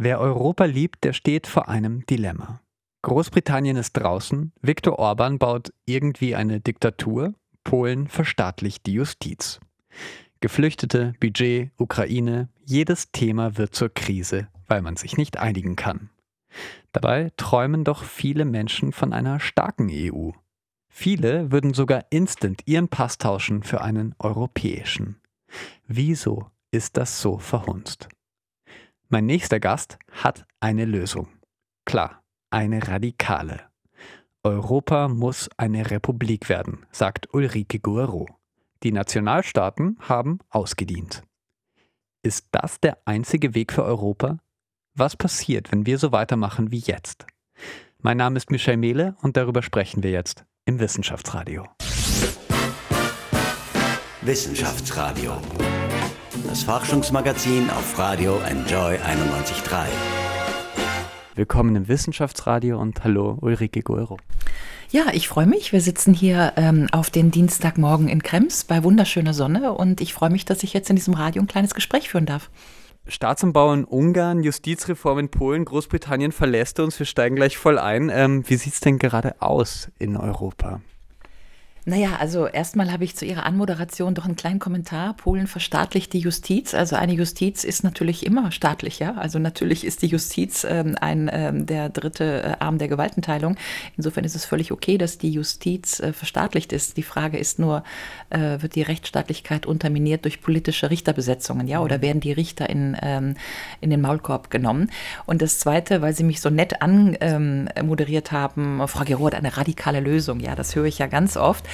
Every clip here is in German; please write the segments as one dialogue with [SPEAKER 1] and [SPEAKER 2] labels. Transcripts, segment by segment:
[SPEAKER 1] Wer Europa liebt, der steht vor einem Dilemma. Großbritannien ist draußen, Viktor Orban baut irgendwie eine Diktatur, Polen verstaatlicht die Justiz. Geflüchtete, Budget, Ukraine, jedes Thema wird zur Krise, weil man sich nicht einigen kann. Dabei träumen doch viele Menschen von einer starken EU. Viele würden sogar instant ihren Pass tauschen für einen europäischen. Wieso ist das so verhunzt? Mein nächster Gast hat eine Lösung. Klar, eine radikale. Europa muss eine Republik werden, sagt Ulrike Guerreau. Die Nationalstaaten haben ausgedient. Ist das der einzige Weg für Europa? Was passiert, wenn wir so weitermachen wie jetzt? Mein Name ist Michel Mehle und darüber sprechen wir jetzt im Wissenschaftsradio.
[SPEAKER 2] Wissenschaftsradio das Forschungsmagazin auf Radio Enjoy 91.3.
[SPEAKER 1] Willkommen im Wissenschaftsradio und hallo Ulrike Guero.
[SPEAKER 3] Ja, ich freue mich. Wir sitzen hier ähm, auf den Dienstagmorgen in Krems bei wunderschöner Sonne und ich freue mich, dass ich jetzt in diesem Radio ein kleines Gespräch führen darf.
[SPEAKER 1] Staatsumbau in Ungarn, Justizreform in Polen, Großbritannien verlässt uns. Wir steigen gleich voll ein. Ähm, wie sieht es denn gerade aus in Europa?
[SPEAKER 3] Naja, also erstmal habe ich zu Ihrer Anmoderation doch einen kleinen Kommentar. Polen verstaatlicht die Justiz. Also eine Justiz ist natürlich immer staatlich, ja. Also natürlich ist die Justiz ähm, ein ähm, der dritte äh, Arm der Gewaltenteilung. Insofern ist es völlig okay, dass die Justiz äh, verstaatlicht ist. Die Frage ist nur, äh, wird die Rechtsstaatlichkeit unterminiert durch politische Richterbesetzungen, ja, oder mhm. werden die Richter in, ähm, in den Maulkorb genommen? Und das Zweite, weil Sie mich so nett anmoderiert haben, Frau Gero hat eine radikale Lösung. Ja, das höre ich ja ganz oft.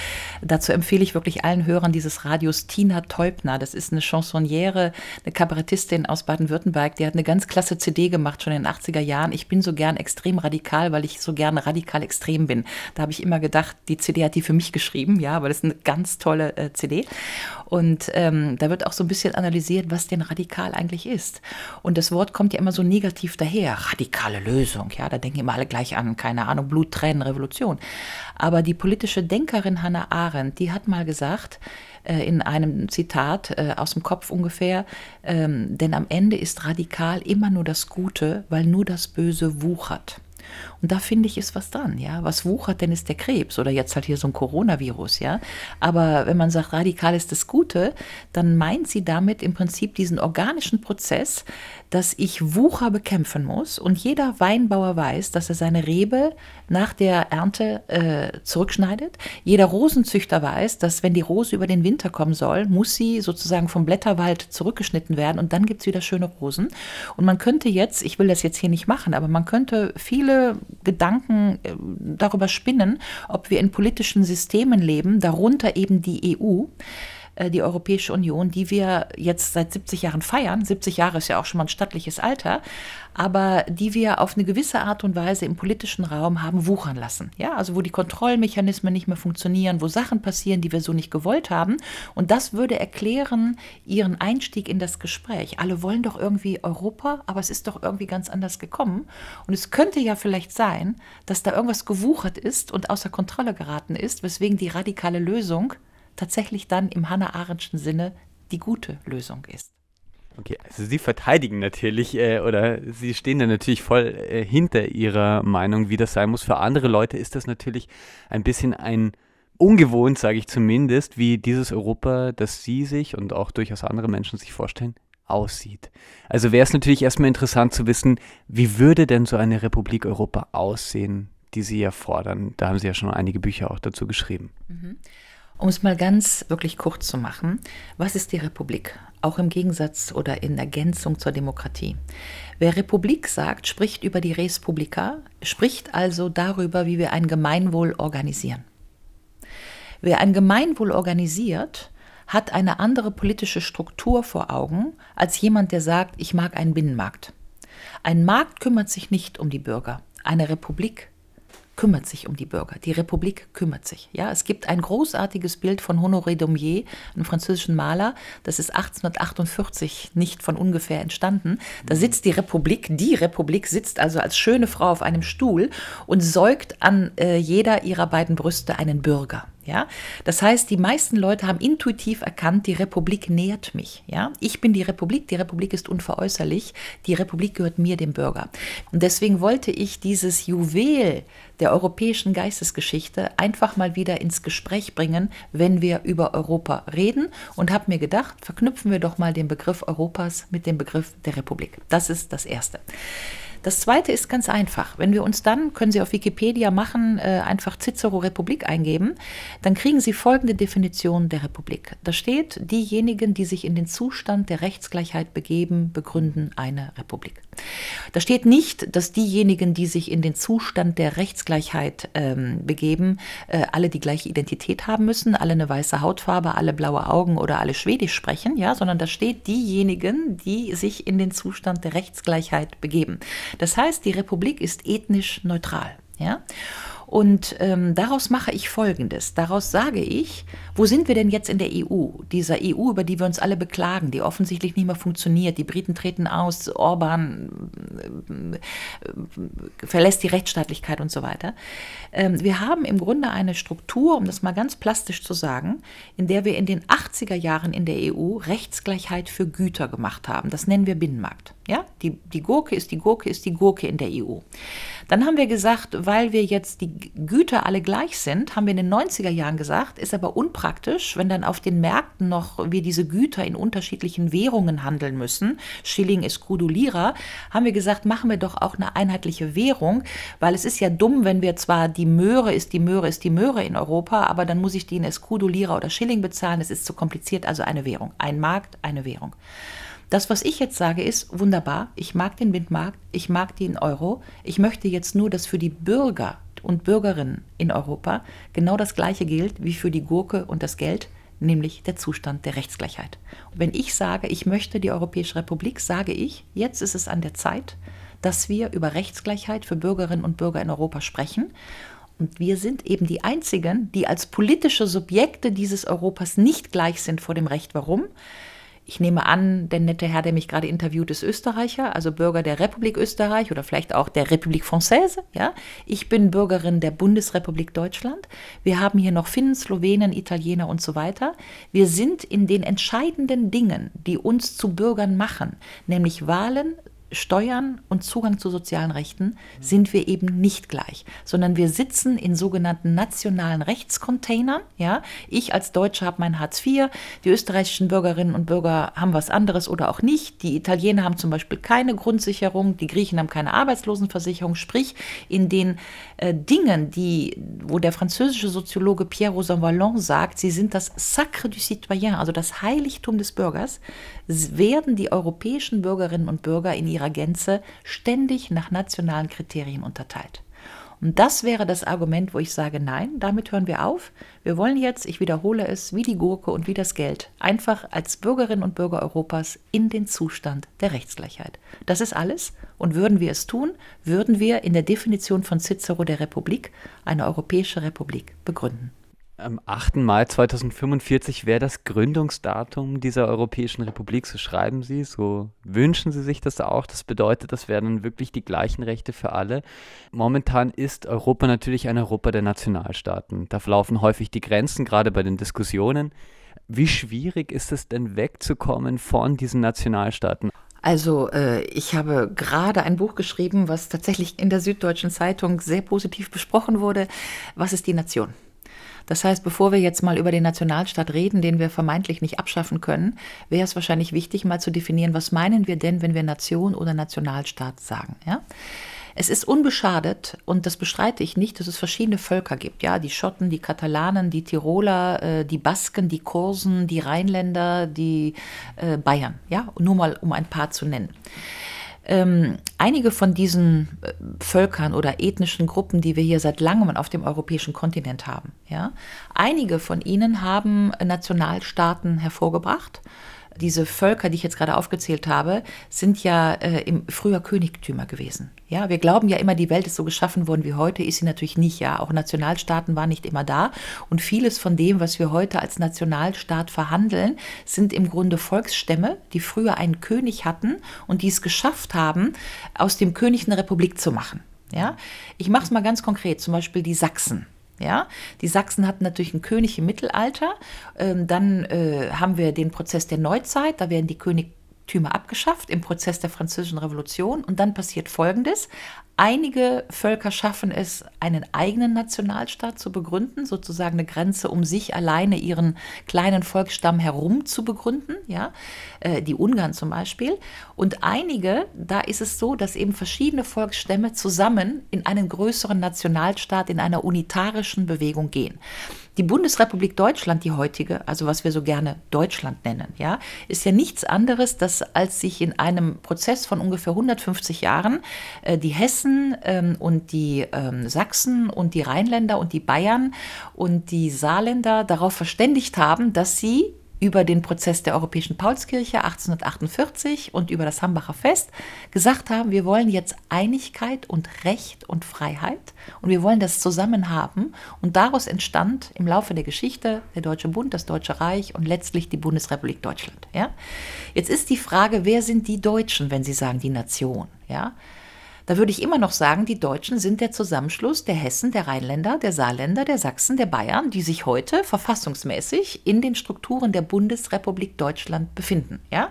[SPEAKER 3] Dazu empfehle ich wirklich allen Hörern dieses Radios Tina Teubner. Das ist eine Chansonniere, eine Kabarettistin aus Baden-Württemberg. Die hat eine ganz klasse CD gemacht, schon in den 80er Jahren. Ich bin so gern extrem radikal, weil ich so gerne radikal extrem bin. Da habe ich immer gedacht, die CD hat die für mich geschrieben, ja, weil das ist eine ganz tolle äh, CD. Und ähm, da wird auch so ein bisschen analysiert, was denn radikal eigentlich ist. Und das Wort kommt ja immer so negativ daher. Radikale Lösung, ja, da denken immer alle gleich an, keine Ahnung, Blut, Tränen, Revolution. Aber die politische Denkerin Hannah Arendt, die hat mal gesagt, äh, in einem Zitat äh, aus dem Kopf ungefähr, ähm, denn am Ende ist radikal immer nur das Gute, weil nur das Böse wuchert. Und da finde ich, ist was dran, ja. Was wuchert denn ist der Krebs oder jetzt halt hier so ein Coronavirus, ja. Aber wenn man sagt, radikal ist das Gute, dann meint sie damit im Prinzip diesen organischen Prozess, dass ich Wucher bekämpfen muss und jeder Weinbauer weiß, dass er seine Rebe nach der Ernte äh, zurückschneidet. Jeder Rosenzüchter weiß, dass wenn die Rose über den Winter kommen soll, muss sie sozusagen vom Blätterwald zurückgeschnitten werden und dann gibt es wieder schöne Rosen. Und man könnte jetzt, ich will das jetzt hier nicht machen, aber man könnte viele Gedanken äh, darüber spinnen, ob wir in politischen Systemen leben, darunter eben die EU, die Europäische Union, die wir jetzt seit 70 Jahren feiern. 70 Jahre ist ja auch schon mal ein stattliches Alter, aber die wir auf eine gewisse Art und Weise im politischen Raum haben wuchern lassen. Ja, also wo die Kontrollmechanismen nicht mehr funktionieren, wo Sachen passieren, die wir so nicht gewollt haben. Und das würde erklären ihren Einstieg in das Gespräch. Alle wollen doch irgendwie Europa, aber es ist doch irgendwie ganz anders gekommen. Und es könnte ja vielleicht sein, dass da irgendwas gewuchert ist und außer Kontrolle geraten ist, weswegen die radikale Lösung tatsächlich dann im Hannah Arendtschen Sinne die gute Lösung ist.
[SPEAKER 1] Okay, also Sie verteidigen natürlich äh, oder Sie stehen da natürlich voll äh, hinter Ihrer Meinung, wie das sein muss. Für andere Leute ist das natürlich ein bisschen ein ungewohnt, sage ich zumindest, wie dieses Europa, das Sie sich und auch durchaus andere Menschen sich vorstellen, aussieht. Also wäre es natürlich erstmal interessant zu wissen, wie würde denn so eine Republik Europa aussehen, die Sie ja fordern. Da haben Sie ja schon einige Bücher auch dazu geschrieben.
[SPEAKER 3] Mhm. Um es mal ganz wirklich kurz zu machen, was ist die Republik? Auch im Gegensatz oder in Ergänzung zur Demokratie. Wer Republik sagt, spricht über die Res Publica, spricht also darüber, wie wir ein Gemeinwohl organisieren. Wer ein Gemeinwohl organisiert, hat eine andere politische Struktur vor Augen als jemand, der sagt, ich mag einen Binnenmarkt. Ein Markt kümmert sich nicht um die Bürger. Eine Republik kümmert sich um die Bürger. Die Republik kümmert sich. Ja, es gibt ein großartiges Bild von Honoré Daumier, einem französischen Maler. Das ist 1848 nicht von ungefähr entstanden. Da sitzt die Republik, die Republik sitzt also als schöne Frau auf einem Stuhl und säugt an äh, jeder ihrer beiden Brüste einen Bürger. Ja, das heißt, die meisten Leute haben intuitiv erkannt, die Republik nährt mich. Ja, ich bin die Republik, die Republik ist unveräußerlich, die Republik gehört mir, dem Bürger. Und deswegen wollte ich dieses Juwel der europäischen Geistesgeschichte einfach mal wieder ins Gespräch bringen, wenn wir über Europa reden und habe mir gedacht, verknüpfen wir doch mal den Begriff Europas mit dem Begriff der Republik. Das ist das Erste. Das zweite ist ganz einfach. Wenn wir uns dann, können Sie auf Wikipedia machen, äh, einfach Cicero Republik eingeben, dann kriegen Sie folgende Definition der Republik. Da steht, diejenigen, die sich in den Zustand der Rechtsgleichheit begeben, begründen eine Republik. Da steht nicht, dass diejenigen, die sich in den Zustand der Rechtsgleichheit ähm, begeben, äh, alle die gleiche Identität haben müssen, alle eine weiße Hautfarbe, alle blaue Augen oder alle Schwedisch sprechen, ja, sondern da steht diejenigen, die sich in den Zustand der Rechtsgleichheit begeben. Das heißt, die Republik ist ethnisch neutral. Ja? Und ähm, daraus mache ich Folgendes. Daraus sage ich, wo sind wir denn jetzt in der EU? Dieser EU, über die wir uns alle beklagen, die offensichtlich nicht mehr funktioniert. Die Briten treten aus, Orban äh, verlässt die Rechtsstaatlichkeit und so weiter. Ähm, wir haben im Grunde eine Struktur, um das mal ganz plastisch zu sagen, in der wir in den 80er Jahren in der EU Rechtsgleichheit für Güter gemacht haben. Das nennen wir Binnenmarkt. Ja? Die, die Gurke ist die Gurke, ist die Gurke in der EU. Dann haben wir gesagt, weil wir jetzt die Güter alle gleich sind, haben wir in den 90er Jahren gesagt, ist aber unpraktisch, wenn dann auf den Märkten noch wir diese Güter in unterschiedlichen Währungen handeln müssen. Schilling, Escudo, Lira, haben wir gesagt, machen wir doch auch eine einheitliche Währung, weil es ist ja dumm, wenn wir zwar die Möhre ist die Möhre ist die Möhre in Europa, aber dann muss ich die in Escudo, Lira oder Schilling bezahlen. Es ist zu kompliziert, also eine Währung. Ein Markt, eine Währung. Das, was ich jetzt sage, ist wunderbar. Ich mag den Windmarkt, ich mag den Euro. Ich möchte jetzt nur, dass für die Bürger und Bürgerinnen in Europa genau das Gleiche gilt wie für die Gurke und das Geld, nämlich der Zustand der Rechtsgleichheit. Und wenn ich sage, ich möchte die Europäische Republik, sage ich, jetzt ist es an der Zeit, dass wir über Rechtsgleichheit für Bürgerinnen und Bürger in Europa sprechen. Und wir sind eben die Einzigen, die als politische Subjekte dieses Europas nicht gleich sind vor dem Recht. Warum? Ich nehme an, der nette Herr, der mich gerade interviewt, ist Österreicher, also Bürger der Republik Österreich oder vielleicht auch der Republik Française. Ja? Ich bin Bürgerin der Bundesrepublik Deutschland. Wir haben hier noch Finnen, Slowenen, Italiener und so weiter. Wir sind in den entscheidenden Dingen, die uns zu Bürgern machen, nämlich Wahlen, Steuern und Zugang zu sozialen Rechten sind wir eben nicht gleich, sondern wir sitzen in sogenannten nationalen Rechtscontainern. Ja, ich als Deutsche habe mein Hartz IV, die österreichischen Bürgerinnen und Bürger haben was anderes oder auch nicht. Die Italiener haben zum Beispiel keine Grundsicherung, die Griechen haben keine Arbeitslosenversicherung. Sprich, in den äh, Dingen, die, wo der französische Soziologe Pierre Rosan Vallon sagt, sie sind das Sacre du Citoyen, also das Heiligtum des Bürgers, werden die europäischen Bürgerinnen und Bürger in ihrer Gänze ständig nach nationalen Kriterien unterteilt. Und das wäre das Argument, wo ich sage, nein, damit hören wir auf. Wir wollen jetzt, ich wiederhole es, wie die Gurke und wie das Geld, einfach als Bürgerinnen und Bürger Europas in den Zustand der Rechtsgleichheit. Das ist alles. Und würden wir es tun, würden wir in der Definition von Cicero der Republik eine europäische Republik begründen.
[SPEAKER 1] Am 8. Mai 2045 wäre das Gründungsdatum dieser Europäischen Republik, so schreiben Sie, so wünschen Sie sich das auch. Das bedeutet, das wären wirklich die gleichen Rechte für alle. Momentan ist Europa natürlich ein Europa der Nationalstaaten. Da verlaufen häufig die Grenzen, gerade bei den Diskussionen. Wie schwierig ist es denn wegzukommen von diesen Nationalstaaten?
[SPEAKER 3] Also äh, ich habe gerade ein Buch geschrieben, was tatsächlich in der Süddeutschen Zeitung sehr positiv besprochen wurde. Was ist die Nation? Das heißt, bevor wir jetzt mal über den Nationalstaat reden, den wir vermeintlich nicht abschaffen können, wäre es wahrscheinlich wichtig, mal zu definieren, was meinen wir denn, wenn wir Nation oder Nationalstaat sagen. Ja? Es ist unbeschadet, und das bestreite ich nicht, dass es verschiedene Völker gibt. Ja, die Schotten, die Katalanen, die Tiroler, äh, die Basken, die Kursen, die Rheinländer, die äh, Bayern. Ja, nur mal um ein paar zu nennen. Ähm, einige von diesen äh, Völkern oder ethnischen Gruppen, die wir hier seit langem auf dem europäischen Kontinent haben, ja, einige von ihnen haben Nationalstaaten hervorgebracht diese Völker, die ich jetzt gerade aufgezählt habe, sind ja äh, im früher Königtümer gewesen. Ja, wir glauben ja immer, die Welt ist so geschaffen worden wie heute, ist sie natürlich nicht. Ja, auch Nationalstaaten waren nicht immer da und vieles von dem, was wir heute als Nationalstaat verhandeln, sind im Grunde Volksstämme, die früher einen König hatten und die es geschafft haben, aus dem König eine Republik zu machen. Ja, ich mache es mal ganz konkret, zum Beispiel die Sachsen. Ja, die Sachsen hatten natürlich einen König im Mittelalter. Ähm, dann äh, haben wir den Prozess der Neuzeit. Da werden die Königtümer abgeschafft im Prozess der Französischen Revolution. Und dann passiert Folgendes: Einige Völker schaffen es, einen eigenen Nationalstaat zu begründen, sozusagen eine Grenze, um sich alleine ihren kleinen Volksstamm herum zu begründen, ja, äh, die Ungarn zum Beispiel. Und einige, da ist es so, dass eben verschiedene Volksstämme zusammen in einen größeren Nationalstaat, in einer unitarischen Bewegung gehen. Die Bundesrepublik Deutschland, die heutige, also was wir so gerne Deutschland nennen, ja, ist ja nichts anderes, dass als sich in einem Prozess von ungefähr 150 Jahren äh, die Hessen ähm, und die ähm, Sachsen und die Rheinländer und die Bayern und die Saarländer darauf verständigt haben, dass sie über den Prozess der Europäischen Paulskirche 1848 und über das Hambacher Fest gesagt haben, wir wollen jetzt Einigkeit und Recht und Freiheit und wir wollen das zusammen haben. Und daraus entstand im Laufe der Geschichte der Deutsche Bund, das Deutsche Reich und letztlich die Bundesrepublik Deutschland. Ja? Jetzt ist die Frage, wer sind die Deutschen, wenn Sie sagen die Nation? Ja? Da würde ich immer noch sagen, die Deutschen sind der Zusammenschluss der Hessen, der Rheinländer, der Saarländer, der Sachsen, der Bayern, die sich heute verfassungsmäßig in den Strukturen der Bundesrepublik Deutschland befinden. Ja?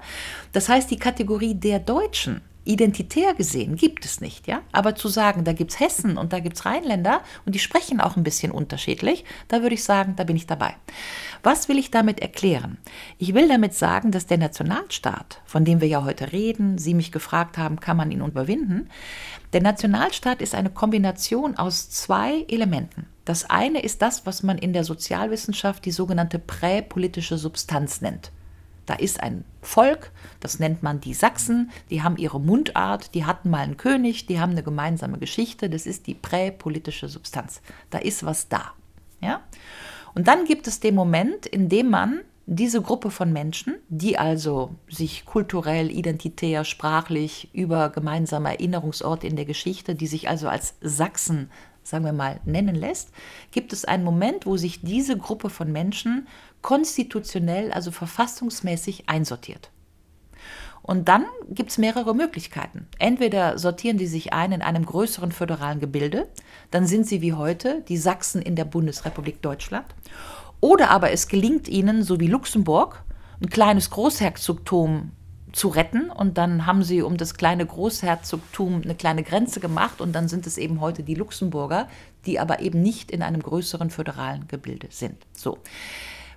[SPEAKER 3] Das heißt, die Kategorie der Deutschen identitär gesehen gibt es nicht, ja. Aber zu sagen, da gibt es Hessen und da gibt es Rheinländer und die sprechen auch ein bisschen unterschiedlich, da würde ich sagen, da bin ich dabei. Was will ich damit erklären? Ich will damit sagen, dass der Nationalstaat, von dem wir ja heute reden, Sie mich gefragt haben, kann man ihn überwinden, der Nationalstaat ist eine Kombination aus zwei Elementen. Das eine ist das, was man in der Sozialwissenschaft die sogenannte präpolitische Substanz nennt. Da ist ein Volk, das nennt man die Sachsen, die haben ihre Mundart, die hatten mal einen König, die haben eine gemeinsame Geschichte, das ist die präpolitische Substanz. Da ist was da. Ja? Und dann gibt es den Moment, in dem man diese Gruppe von Menschen, die also sich kulturell, identitär, sprachlich über gemeinsame Erinnerungsorte in der Geschichte, die sich also als Sachsen, sagen wir mal, nennen lässt, gibt es einen Moment, wo sich diese Gruppe von Menschen konstitutionell, also verfassungsmäßig einsortiert. Und dann gibt es mehrere Möglichkeiten. Entweder sortieren die sich ein in einem größeren föderalen Gebilde, dann sind sie wie heute die Sachsen in der Bundesrepublik Deutschland. Oder aber es gelingt ihnen, so wie Luxemburg, ein kleines Großherzogtum zu retten und dann haben sie um das kleine Großherzogtum eine kleine Grenze gemacht und dann sind es eben heute die Luxemburger, die aber eben nicht in einem größeren föderalen Gebilde sind. So.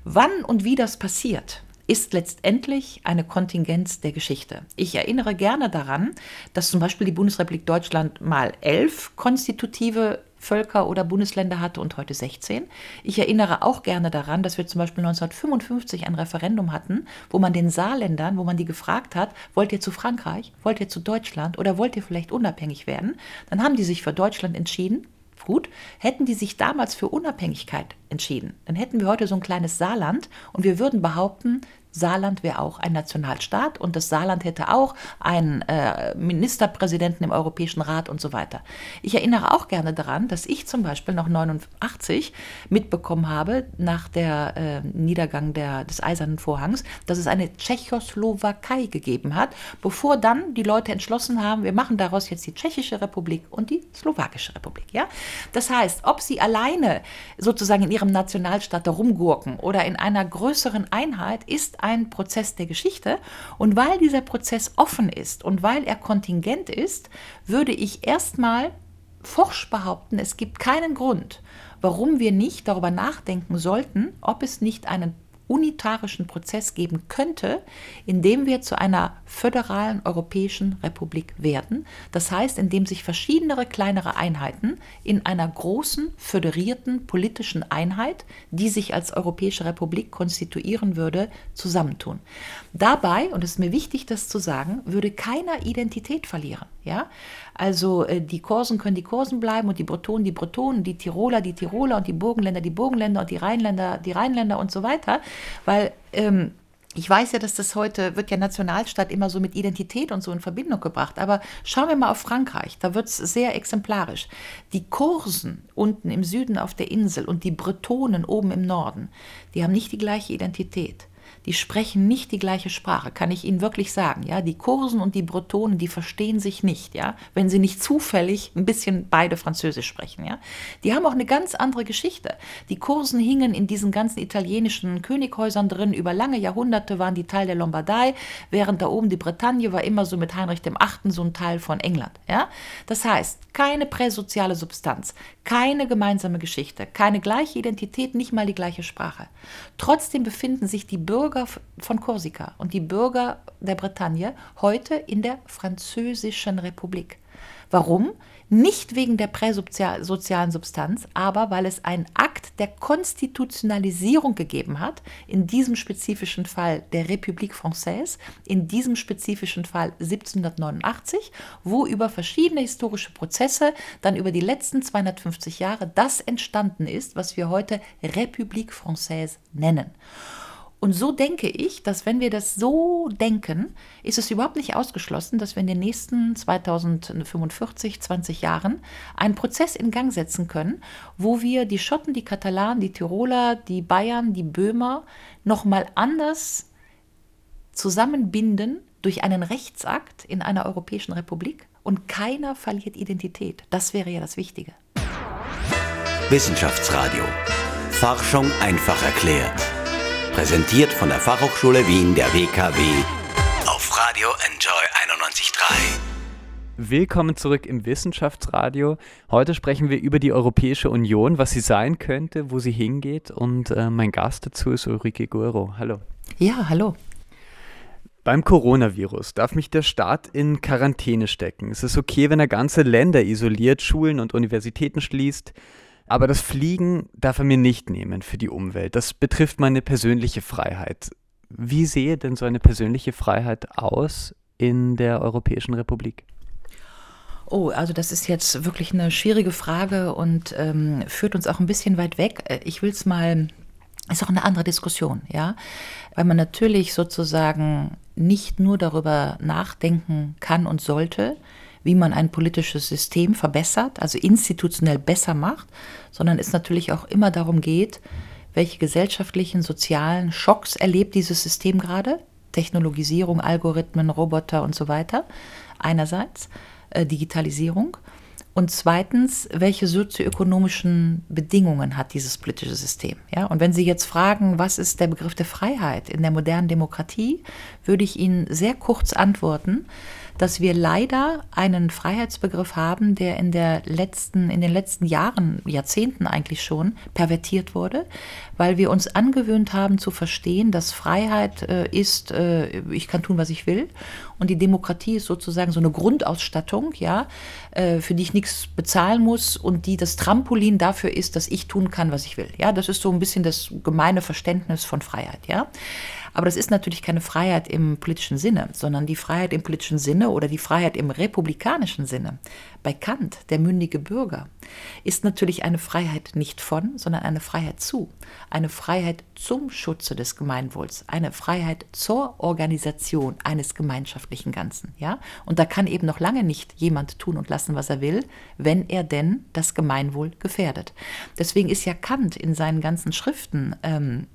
[SPEAKER 3] Wann und wie das passiert, ist letztendlich eine Kontingenz der Geschichte. Ich erinnere gerne daran, dass zum Beispiel die Bundesrepublik Deutschland mal elf konstitutive Völker oder Bundesländer hatte und heute 16. Ich erinnere auch gerne daran, dass wir zum Beispiel 1955 ein Referendum hatten, wo man den Saarländern, wo man die gefragt hat, wollt ihr zu Frankreich, wollt ihr zu Deutschland oder wollt ihr vielleicht unabhängig werden? Dann haben die sich für Deutschland entschieden gut. Hätten die sich damals für Unabhängigkeit entschieden, dann hätten wir heute so ein kleines Saarland und wir würden behaupten, Saarland wäre auch ein Nationalstaat und das Saarland hätte auch einen äh, Ministerpräsidenten im Europäischen Rat und so weiter. Ich erinnere auch gerne daran, dass ich zum Beispiel noch 89 mitbekommen habe, nach der äh, Niedergang der, des Eisernen Vorhangs, dass es eine Tschechoslowakei gegeben hat, bevor dann die Leute entschlossen haben, wir machen daraus jetzt die Tschechische Republik und die Slowakische Republik. Ja? Das heißt, ob sie alleine sozusagen in ihrem Nationalstaat herumgurken oder in einer größeren Einheit, ist Prozess der Geschichte. Und weil dieser Prozess offen ist und weil er kontingent ist, würde ich erstmal forsch behaupten, es gibt keinen Grund, warum wir nicht darüber nachdenken sollten, ob es nicht einen unitarischen Prozess geben könnte, in dem wir zu einer föderalen europäischen Republik werden. Das heißt, indem sich verschiedene kleinere Einheiten in einer großen föderierten politischen Einheit, die sich als Europäische Republik konstituieren würde, zusammentun. Dabei, und es ist mir wichtig, das zu sagen, würde keiner Identität verlieren. Ja? Also äh, die Korsen können die Korsen bleiben und die Bretonen die Bretonen, die Tiroler die Tiroler und die Burgenländer die Burgenländer und die Rheinländer die Rheinländer und so weiter, weil ähm, ich weiß ja, dass das heute wird ja Nationalstaat immer so mit Identität und so in Verbindung gebracht. Aber schauen wir mal auf Frankreich. Da wird es sehr exemplarisch. Die Korsen unten im Süden auf der Insel und die Bretonen oben im Norden, die haben nicht die gleiche Identität. Die sprechen nicht die gleiche Sprache, kann ich Ihnen wirklich sagen. Ja, die Kursen und die Bretonen, die verstehen sich nicht, ja, wenn sie nicht zufällig ein bisschen beide Französisch sprechen, ja. Die haben auch eine ganz andere Geschichte. Die Kursen hingen in diesen ganzen italienischen Könighäusern drin. Über lange Jahrhunderte waren die Teil der Lombardei, während da oben die Bretagne war immer so mit Heinrich dem Achten so ein Teil von England, ja. Das heißt, keine präsoziale Substanz, keine gemeinsame Geschichte, keine gleiche Identität, nicht mal die gleiche Sprache. Trotzdem befinden sich die Bürger von Korsika und die Bürger der Bretagne heute in der Französischen Republik. Warum? Nicht wegen der präsozialen Substanz, aber weil es einen Akt der Konstitutionalisierung gegeben hat, in diesem spezifischen Fall der République Française, in diesem spezifischen Fall 1789, wo über verschiedene historische Prozesse dann über die letzten 250 Jahre das entstanden ist, was wir heute République Française nennen. Und so denke ich, dass wenn wir das so denken, ist es überhaupt nicht ausgeschlossen, dass wir in den nächsten 2045, 20 Jahren einen Prozess in Gang setzen können, wo wir die Schotten, die Katalanen, die Tiroler, die Bayern, die Böhmer nochmal anders zusammenbinden durch einen Rechtsakt in einer Europäischen Republik und keiner verliert Identität. Das wäre ja das Wichtige.
[SPEAKER 2] Wissenschaftsradio. Forschung einfach erklärt. Präsentiert von der Fachhochschule Wien der WKW auf Radio Enjoy 91.3.
[SPEAKER 1] Willkommen zurück im Wissenschaftsradio. Heute sprechen wir über die Europäische Union, was sie sein könnte, wo sie hingeht. Und äh, mein Gast dazu ist Ulrike Guero. Hallo.
[SPEAKER 3] Ja, hallo.
[SPEAKER 1] Beim Coronavirus darf mich der Staat in Quarantäne stecken. Es ist okay, wenn er ganze Länder isoliert, Schulen und Universitäten schließt. Aber das Fliegen darf er mir nicht nehmen für die Umwelt. Das betrifft meine persönliche Freiheit. Wie sehe denn so eine persönliche Freiheit aus in der Europäischen Republik?
[SPEAKER 3] Oh, also das ist jetzt wirklich eine schwierige Frage und ähm, führt uns auch ein bisschen weit weg. Äh, ich will es mal, ist auch eine andere Diskussion, ja, weil man natürlich sozusagen nicht nur darüber nachdenken kann und sollte, wie man ein politisches System verbessert, also institutionell besser macht, sondern es natürlich auch immer darum geht, welche gesellschaftlichen, sozialen Schocks erlebt dieses System gerade. Technologisierung, Algorithmen, Roboter und so weiter. Einerseits äh, Digitalisierung. Und zweitens, welche sozioökonomischen Bedingungen hat dieses politische System? Ja, und wenn Sie jetzt fragen, was ist der Begriff der Freiheit in der modernen Demokratie, würde ich Ihnen sehr kurz antworten, dass wir leider einen Freiheitsbegriff haben, der in, der letzten, in den letzten Jahren, Jahrzehnten eigentlich schon, pervertiert wurde, weil wir uns angewöhnt haben zu verstehen, dass Freiheit äh, ist, äh, ich kann tun, was ich will. Und die Demokratie ist sozusagen so eine Grundausstattung, ja, äh, für die ich nichts bezahlen muss und die das Trampolin dafür ist, dass ich tun kann, was ich will. Ja, das ist so ein bisschen das gemeine Verständnis von Freiheit, ja. Aber das ist natürlich keine Freiheit im politischen Sinne, sondern die Freiheit im politischen Sinne oder die Freiheit im republikanischen Sinne. Bei Kant, der mündige Bürger, ist natürlich eine Freiheit nicht von, sondern eine Freiheit zu. Eine Freiheit zum Schutze des Gemeinwohls, eine Freiheit zur Organisation eines gemeinschaftlichen Ganzen. Ja? Und da kann eben noch lange nicht jemand tun und lassen, was er will, wenn er denn das Gemeinwohl gefährdet. Deswegen ist ja Kant in seinen ganzen Schriften ähm,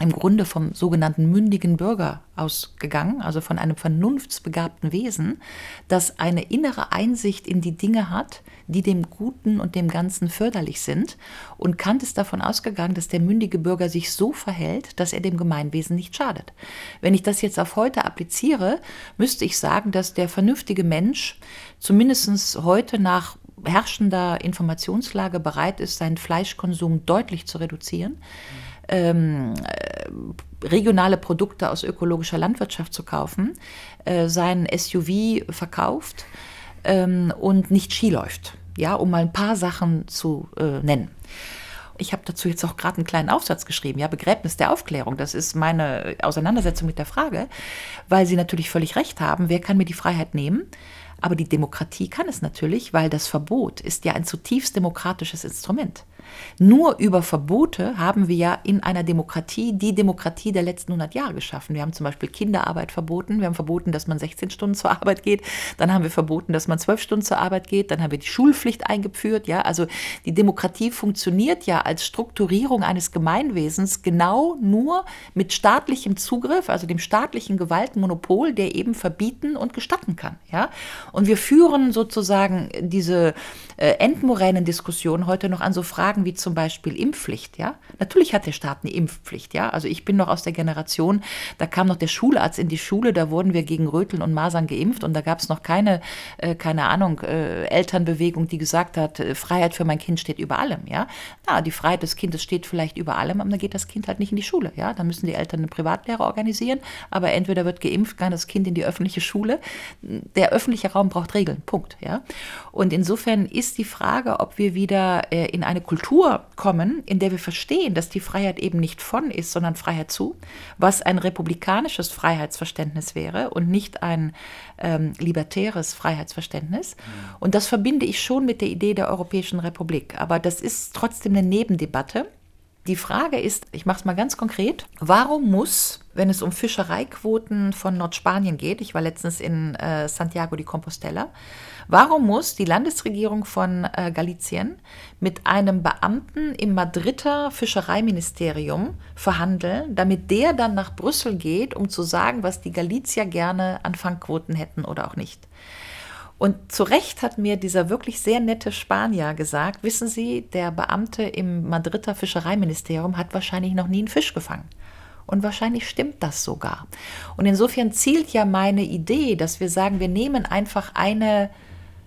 [SPEAKER 3] im Grunde vom sogenannten mündigen Bürger ausgegangen, also von einem vernunftsbegabten Wesen, das eine innere Einsicht in die Dinge hat, die dem Guten und dem Ganzen förderlich sind. Und Kant ist davon ausgegangen, dass der mündige Bürger sich so verhält, dass er dem Gemeinwesen nicht schadet. Wenn ich das jetzt auf heute appliziere, müsste ich sagen, dass der vernünftige Mensch zumindest heute nach herrschender Informationslage bereit ist, seinen Fleischkonsum deutlich zu reduzieren. Mhm ähm, äh, regionale Produkte aus ökologischer Landwirtschaft zu kaufen, äh, sein SUV verkauft ähm, und nicht Ski läuft. Ja, um mal ein paar Sachen zu äh, nennen. Ich habe dazu jetzt auch gerade einen kleinen Aufsatz geschrieben, ja, Begräbnis der Aufklärung. Das ist meine Auseinandersetzung mit der Frage, weil Sie natürlich völlig recht haben, wer kann mir die Freiheit nehmen? Aber die Demokratie kann es natürlich, weil das Verbot ist ja ein zutiefst demokratisches Instrument. Nur über Verbote haben wir ja in einer Demokratie die Demokratie der letzten 100 Jahre geschaffen. Wir haben zum Beispiel Kinderarbeit verboten, wir haben verboten, dass man 16 Stunden zur Arbeit geht, dann haben wir verboten, dass man 12 Stunden zur Arbeit geht, dann haben wir die Schulpflicht eingeführt. Ja, also die Demokratie funktioniert ja als Strukturierung eines Gemeinwesens genau nur mit staatlichem Zugriff, also dem staatlichen Gewaltmonopol, der eben verbieten und gestatten kann. Ja, und wir führen sozusagen diese äh, endmoränen Diskussionen heute noch an so Fragen wie zum Beispiel Impfpflicht. Ja, natürlich hat der Staat eine Impfpflicht. Ja, also ich bin noch aus der Generation, da kam noch der Schularzt in die Schule, da wurden wir gegen Röteln und Masern geimpft und da gab es noch keine, äh, keine Ahnung, äh, Elternbewegung, die gesagt hat, äh, Freiheit für mein Kind steht über allem. Ja, na, die Freiheit des Kindes steht vielleicht über allem, aber dann geht das Kind halt nicht in die Schule. Ja, da müssen die Eltern eine Privatlehre organisieren, aber entweder wird geimpft, kann das Kind in die öffentliche Schule. Der öffentliche Raum braucht Regeln. Punkt. Ja, und insofern ist die Frage, ob wir wieder äh, in eine Kultur kommen, in der wir verstehen, dass die Freiheit eben nicht von ist, sondern Freiheit zu, was ein republikanisches Freiheitsverständnis wäre und nicht ein ähm, libertäres Freiheitsverständnis. Mhm. Und das verbinde ich schon mit der Idee der Europäischen Republik. Aber das ist trotzdem eine Nebendebatte. Die Frage ist, ich mache es mal ganz konkret, warum muss, wenn es um Fischereiquoten von Nordspanien geht, ich war letztens in äh, Santiago de Compostela, warum muss die Landesregierung von äh, Galicien mit einem Beamten im Madrider Fischereiministerium verhandeln, damit der dann nach Brüssel geht, um zu sagen, was die Galizier gerne an Fangquoten hätten oder auch nicht? Und zu Recht hat mir dieser wirklich sehr nette Spanier gesagt, wissen Sie, der Beamte im Madrider Fischereiministerium hat wahrscheinlich noch nie einen Fisch gefangen. Und wahrscheinlich stimmt das sogar. Und insofern zielt ja meine Idee, dass wir sagen, wir nehmen einfach eine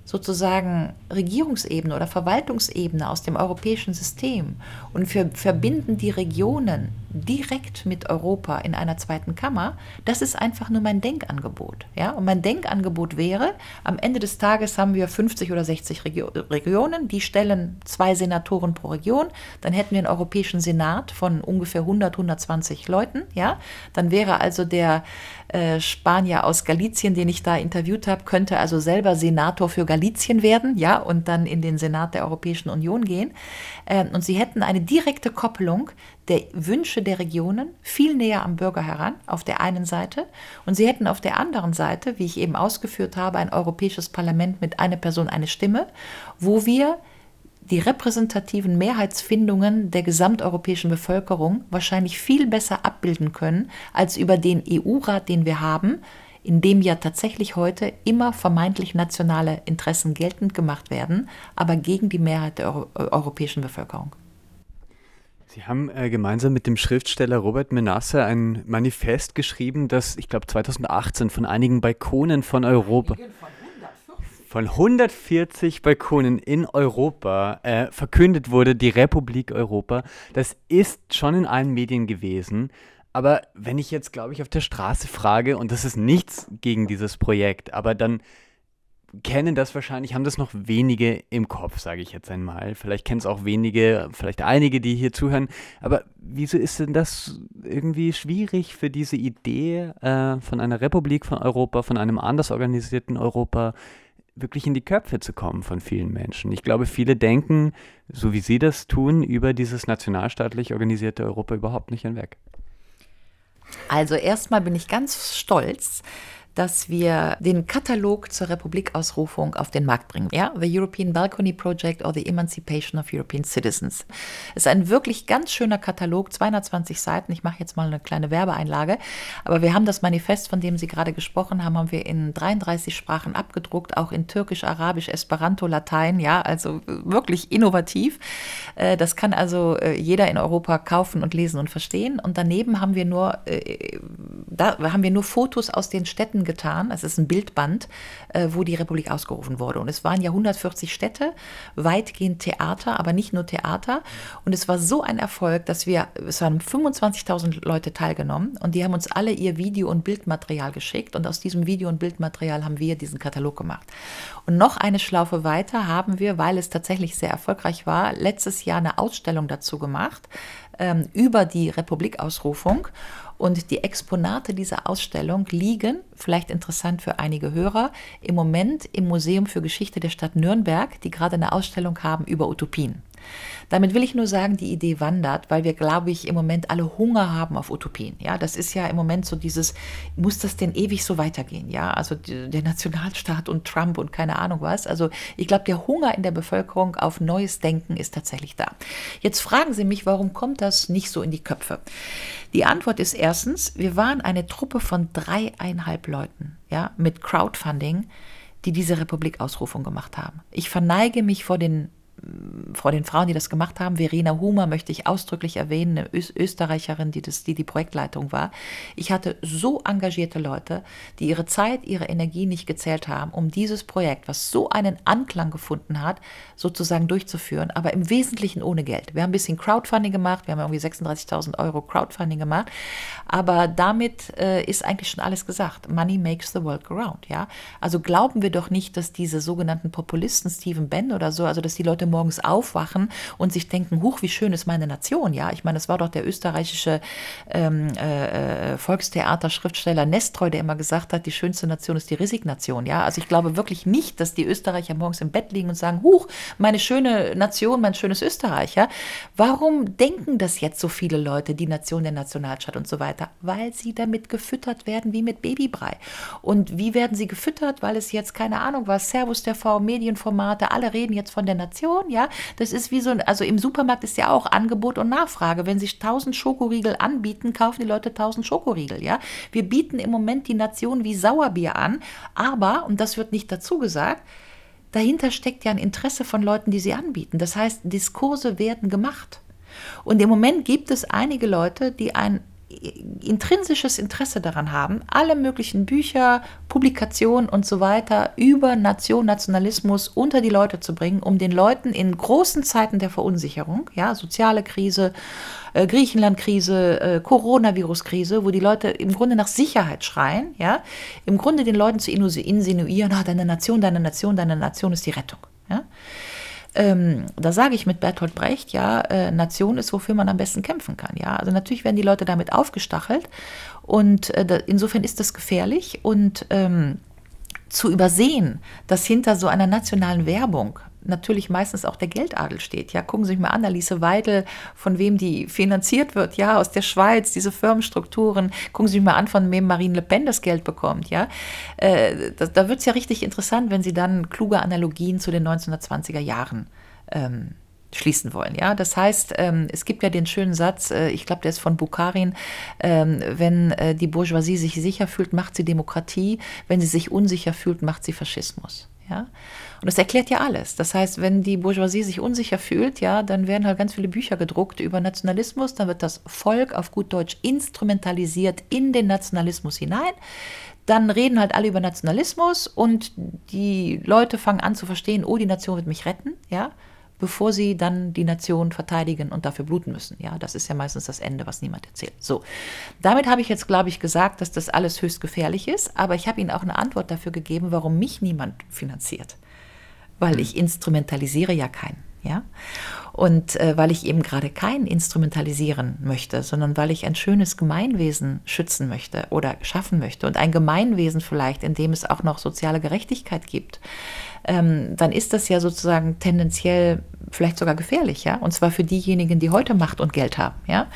[SPEAKER 3] sozusagen Regierungsebene oder Verwaltungsebene aus dem europäischen System und wir verbinden die Regionen direkt mit Europa in einer zweiten Kammer, das ist einfach nur mein Denkangebot. Ja? Und mein Denkangebot wäre, am Ende des Tages haben wir 50 oder 60 Regio Regionen, die stellen zwei Senatoren pro Region, dann hätten wir einen Europäischen Senat von ungefähr 100, 120 Leuten. Ja? Dann wäre also der äh, Spanier aus Galizien, den ich da interviewt habe, könnte also selber Senator für Galizien werden ja? und dann in den Senat der Europäischen Union gehen. Äh, und sie hätten eine direkte Koppelung der Wünsche der Regionen viel näher am Bürger heran, auf der einen Seite. Und sie hätten auf der anderen Seite, wie ich eben ausgeführt habe, ein europäisches Parlament mit einer Person eine Stimme, wo wir die repräsentativen Mehrheitsfindungen der gesamteuropäischen Bevölkerung wahrscheinlich viel besser abbilden können als über den EU-Rat, den wir haben, in dem ja tatsächlich heute immer vermeintlich nationale Interessen geltend gemacht werden, aber gegen die Mehrheit der Euro europäischen Bevölkerung.
[SPEAKER 1] Sie haben äh, gemeinsam mit dem Schriftsteller Robert Menasse ein Manifest geschrieben, das, ich glaube, 2018 von einigen Balkonen von Europa. Von 140 Balkonen in Europa äh, verkündet wurde, die Republik Europa. Das ist schon in allen Medien gewesen. Aber wenn ich jetzt, glaube ich, auf der Straße frage, und das ist nichts gegen dieses Projekt, aber dann kennen das wahrscheinlich, haben das noch wenige im Kopf, sage ich jetzt einmal. Vielleicht kennen es auch wenige, vielleicht einige, die hier zuhören. Aber wieso ist denn das irgendwie schwierig für diese Idee äh, von einer Republik von Europa, von einem anders organisierten Europa, wirklich in die Köpfe zu kommen von vielen Menschen? Ich glaube, viele denken, so wie Sie das tun, über dieses nationalstaatlich organisierte Europa überhaupt nicht hinweg.
[SPEAKER 3] Also erstmal bin ich ganz stolz, dass wir den Katalog zur Republikausrufung auf den Markt bringen. Ja, The European Balcony Project or the Emancipation of European Citizens. Es ist ein wirklich ganz schöner Katalog, 220 Seiten. Ich mache jetzt mal eine kleine Werbeeinlage. Aber wir haben das Manifest, von dem Sie gerade gesprochen haben, haben wir in 33 Sprachen abgedruckt, auch in Türkisch, Arabisch, Esperanto, Latein. Ja, also wirklich innovativ. Äh, das kann also äh, jeder in Europa kaufen und lesen und verstehen. Und daneben haben wir nur, äh, da haben wir nur Fotos aus den Städten getan. Es ist ein Bildband, äh, wo die Republik ausgerufen wurde. Und es waren ja 140 Städte, weitgehend Theater, aber nicht nur Theater. Und es war so ein Erfolg, dass wir, es haben 25.000 Leute teilgenommen und die haben uns alle ihr Video- und Bildmaterial geschickt. Und aus diesem Video- und Bildmaterial haben wir diesen Katalog gemacht. Und noch eine Schlaufe weiter haben wir, weil es tatsächlich sehr erfolgreich war, letztes Jahr eine Ausstellung dazu gemacht ähm, über die Republikausrufung. Und die Exponate dieser Ausstellung liegen, vielleicht interessant für einige Hörer, im Moment im Museum für Geschichte der Stadt Nürnberg, die gerade eine Ausstellung haben über Utopien. Damit will ich nur sagen, die Idee wandert, weil wir, glaube ich, im Moment alle Hunger haben auf Utopien. Ja, das ist ja im Moment so dieses, muss das denn ewig so weitergehen? Ja, also der Nationalstaat und Trump und keine Ahnung was. Also ich glaube, der Hunger in der Bevölkerung auf neues Denken ist tatsächlich da. Jetzt fragen Sie mich, warum kommt das nicht so in die Köpfe? Die Antwort ist erstens, wir waren eine Truppe von dreieinhalb Leuten, ja, mit Crowdfunding, die diese Republikausrufung gemacht haben. Ich verneige mich vor den vor den Frauen, die das gemacht haben. Verena Humer möchte ich ausdrücklich erwähnen, eine Österreicherin, die, das, die die Projektleitung war. Ich hatte so engagierte Leute, die ihre Zeit, ihre Energie nicht gezählt haben, um dieses Projekt, was so einen Anklang gefunden hat, sozusagen durchzuführen, aber im Wesentlichen ohne Geld. Wir haben ein bisschen Crowdfunding gemacht, wir haben irgendwie 36.000 Euro Crowdfunding gemacht, aber damit äh, ist eigentlich schon alles gesagt. Money makes the world go round, ja. Also glauben wir doch nicht, dass diese sogenannten Populisten, Stephen Benn oder so, also dass die Leute morgens aufwachen und sich denken, huch, wie schön ist meine Nation, ja. Ich meine, es war doch der österreichische ähm, äh, äh Volkstheater-Schriftsteller Nestreu, der immer gesagt hat, die schönste Nation ist die Resignation, ja. Also ich glaube wirklich nicht, dass die Österreicher morgens im Bett liegen und sagen, huch, meine schöne Nation, mein schönes Österreich, ja. Warum denken das jetzt so viele Leute, die Nation der Nationalstaat und so weiter? Weil sie damit gefüttert werden wie mit Babybrei. Und wie werden sie gefüttert? Weil es jetzt, keine Ahnung was, Servus TV, Medienformate, alle reden jetzt von der Nation ja. Das ist wie so ein, also im Supermarkt ist ja auch Angebot und Nachfrage. Wenn sich tausend Schokoriegel anbieten, kaufen die Leute tausend Schokoriegel, ja. Wir bieten im Moment die Nation wie Sauerbier an, aber, und das wird nicht dazu gesagt, dahinter steckt ja ein Interesse von Leuten, die sie anbieten. Das heißt, Diskurse werden gemacht. Und im Moment gibt es einige Leute, die ein intrinsisches Interesse daran haben, alle möglichen Bücher, Publikationen und so weiter über Nation, Nationalismus unter die Leute zu bringen, um den Leuten in großen Zeiten der Verunsicherung, ja, soziale Krise, äh, Griechenland-Krise, äh, Coronavirus-Krise, wo die Leute im Grunde nach Sicherheit schreien, ja, im Grunde den Leuten zu insinuieren, ah, deine Nation, deine Nation, deine Nation ist die Rettung, ja. Ähm, da sage ich mit Bertolt Brecht, ja, äh, Nation ist, wofür man am besten kämpfen kann. Ja, also natürlich werden die Leute damit aufgestachelt und äh, da, insofern ist das gefährlich und ähm, zu übersehen, dass hinter so einer nationalen Werbung natürlich meistens auch der Geldadel steht. Ja, gucken Sie sich mal an, Alice Weidel, von wem die finanziert wird, ja, aus der Schweiz, diese Firmenstrukturen. Gucken Sie sich mal an, von wem Marine Le Pen das Geld bekommt, ja. Äh, da da wird es ja richtig interessant, wenn Sie dann kluge Analogien zu den 1920er Jahren ähm, schließen wollen. Ja, das heißt, ähm, es gibt ja den schönen Satz, äh, ich glaube, der ist von Bukharin, ähm, wenn äh, die Bourgeoisie sich sicher fühlt, macht sie Demokratie, wenn sie sich unsicher fühlt, macht sie Faschismus. Ja? Und das erklärt ja alles. Das heißt, wenn die Bourgeoisie sich unsicher fühlt, ja, dann werden halt ganz viele Bücher gedruckt über Nationalismus, dann wird das Volk auf gut Deutsch instrumentalisiert in den Nationalismus hinein. Dann reden halt alle über Nationalismus und die Leute fangen an zu verstehen, oh, die Nation wird mich retten, ja bevor sie dann die Nation verteidigen und dafür bluten müssen. Ja, das ist ja meistens das Ende, was niemand erzählt. So, damit habe ich jetzt, glaube ich, gesagt, dass das alles höchst gefährlich ist, aber ich habe Ihnen auch eine Antwort dafür gegeben, warum mich niemand finanziert. Weil hm. ich instrumentalisiere ja keinen. Ja? Und äh, weil ich eben gerade keinen instrumentalisieren möchte, sondern weil ich ein schönes Gemeinwesen schützen möchte oder schaffen möchte und ein Gemeinwesen vielleicht, in dem es auch noch soziale Gerechtigkeit gibt, ähm, dann ist das ja sozusagen tendenziell vielleicht sogar gefährlich, ja, und zwar für diejenigen, die heute Macht und Geld haben, ja.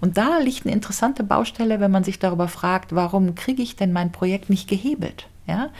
[SPEAKER 3] Und da liegt eine interessante Baustelle, wenn man sich darüber fragt, warum kriege ich denn mein Projekt nicht gehebelt, ja?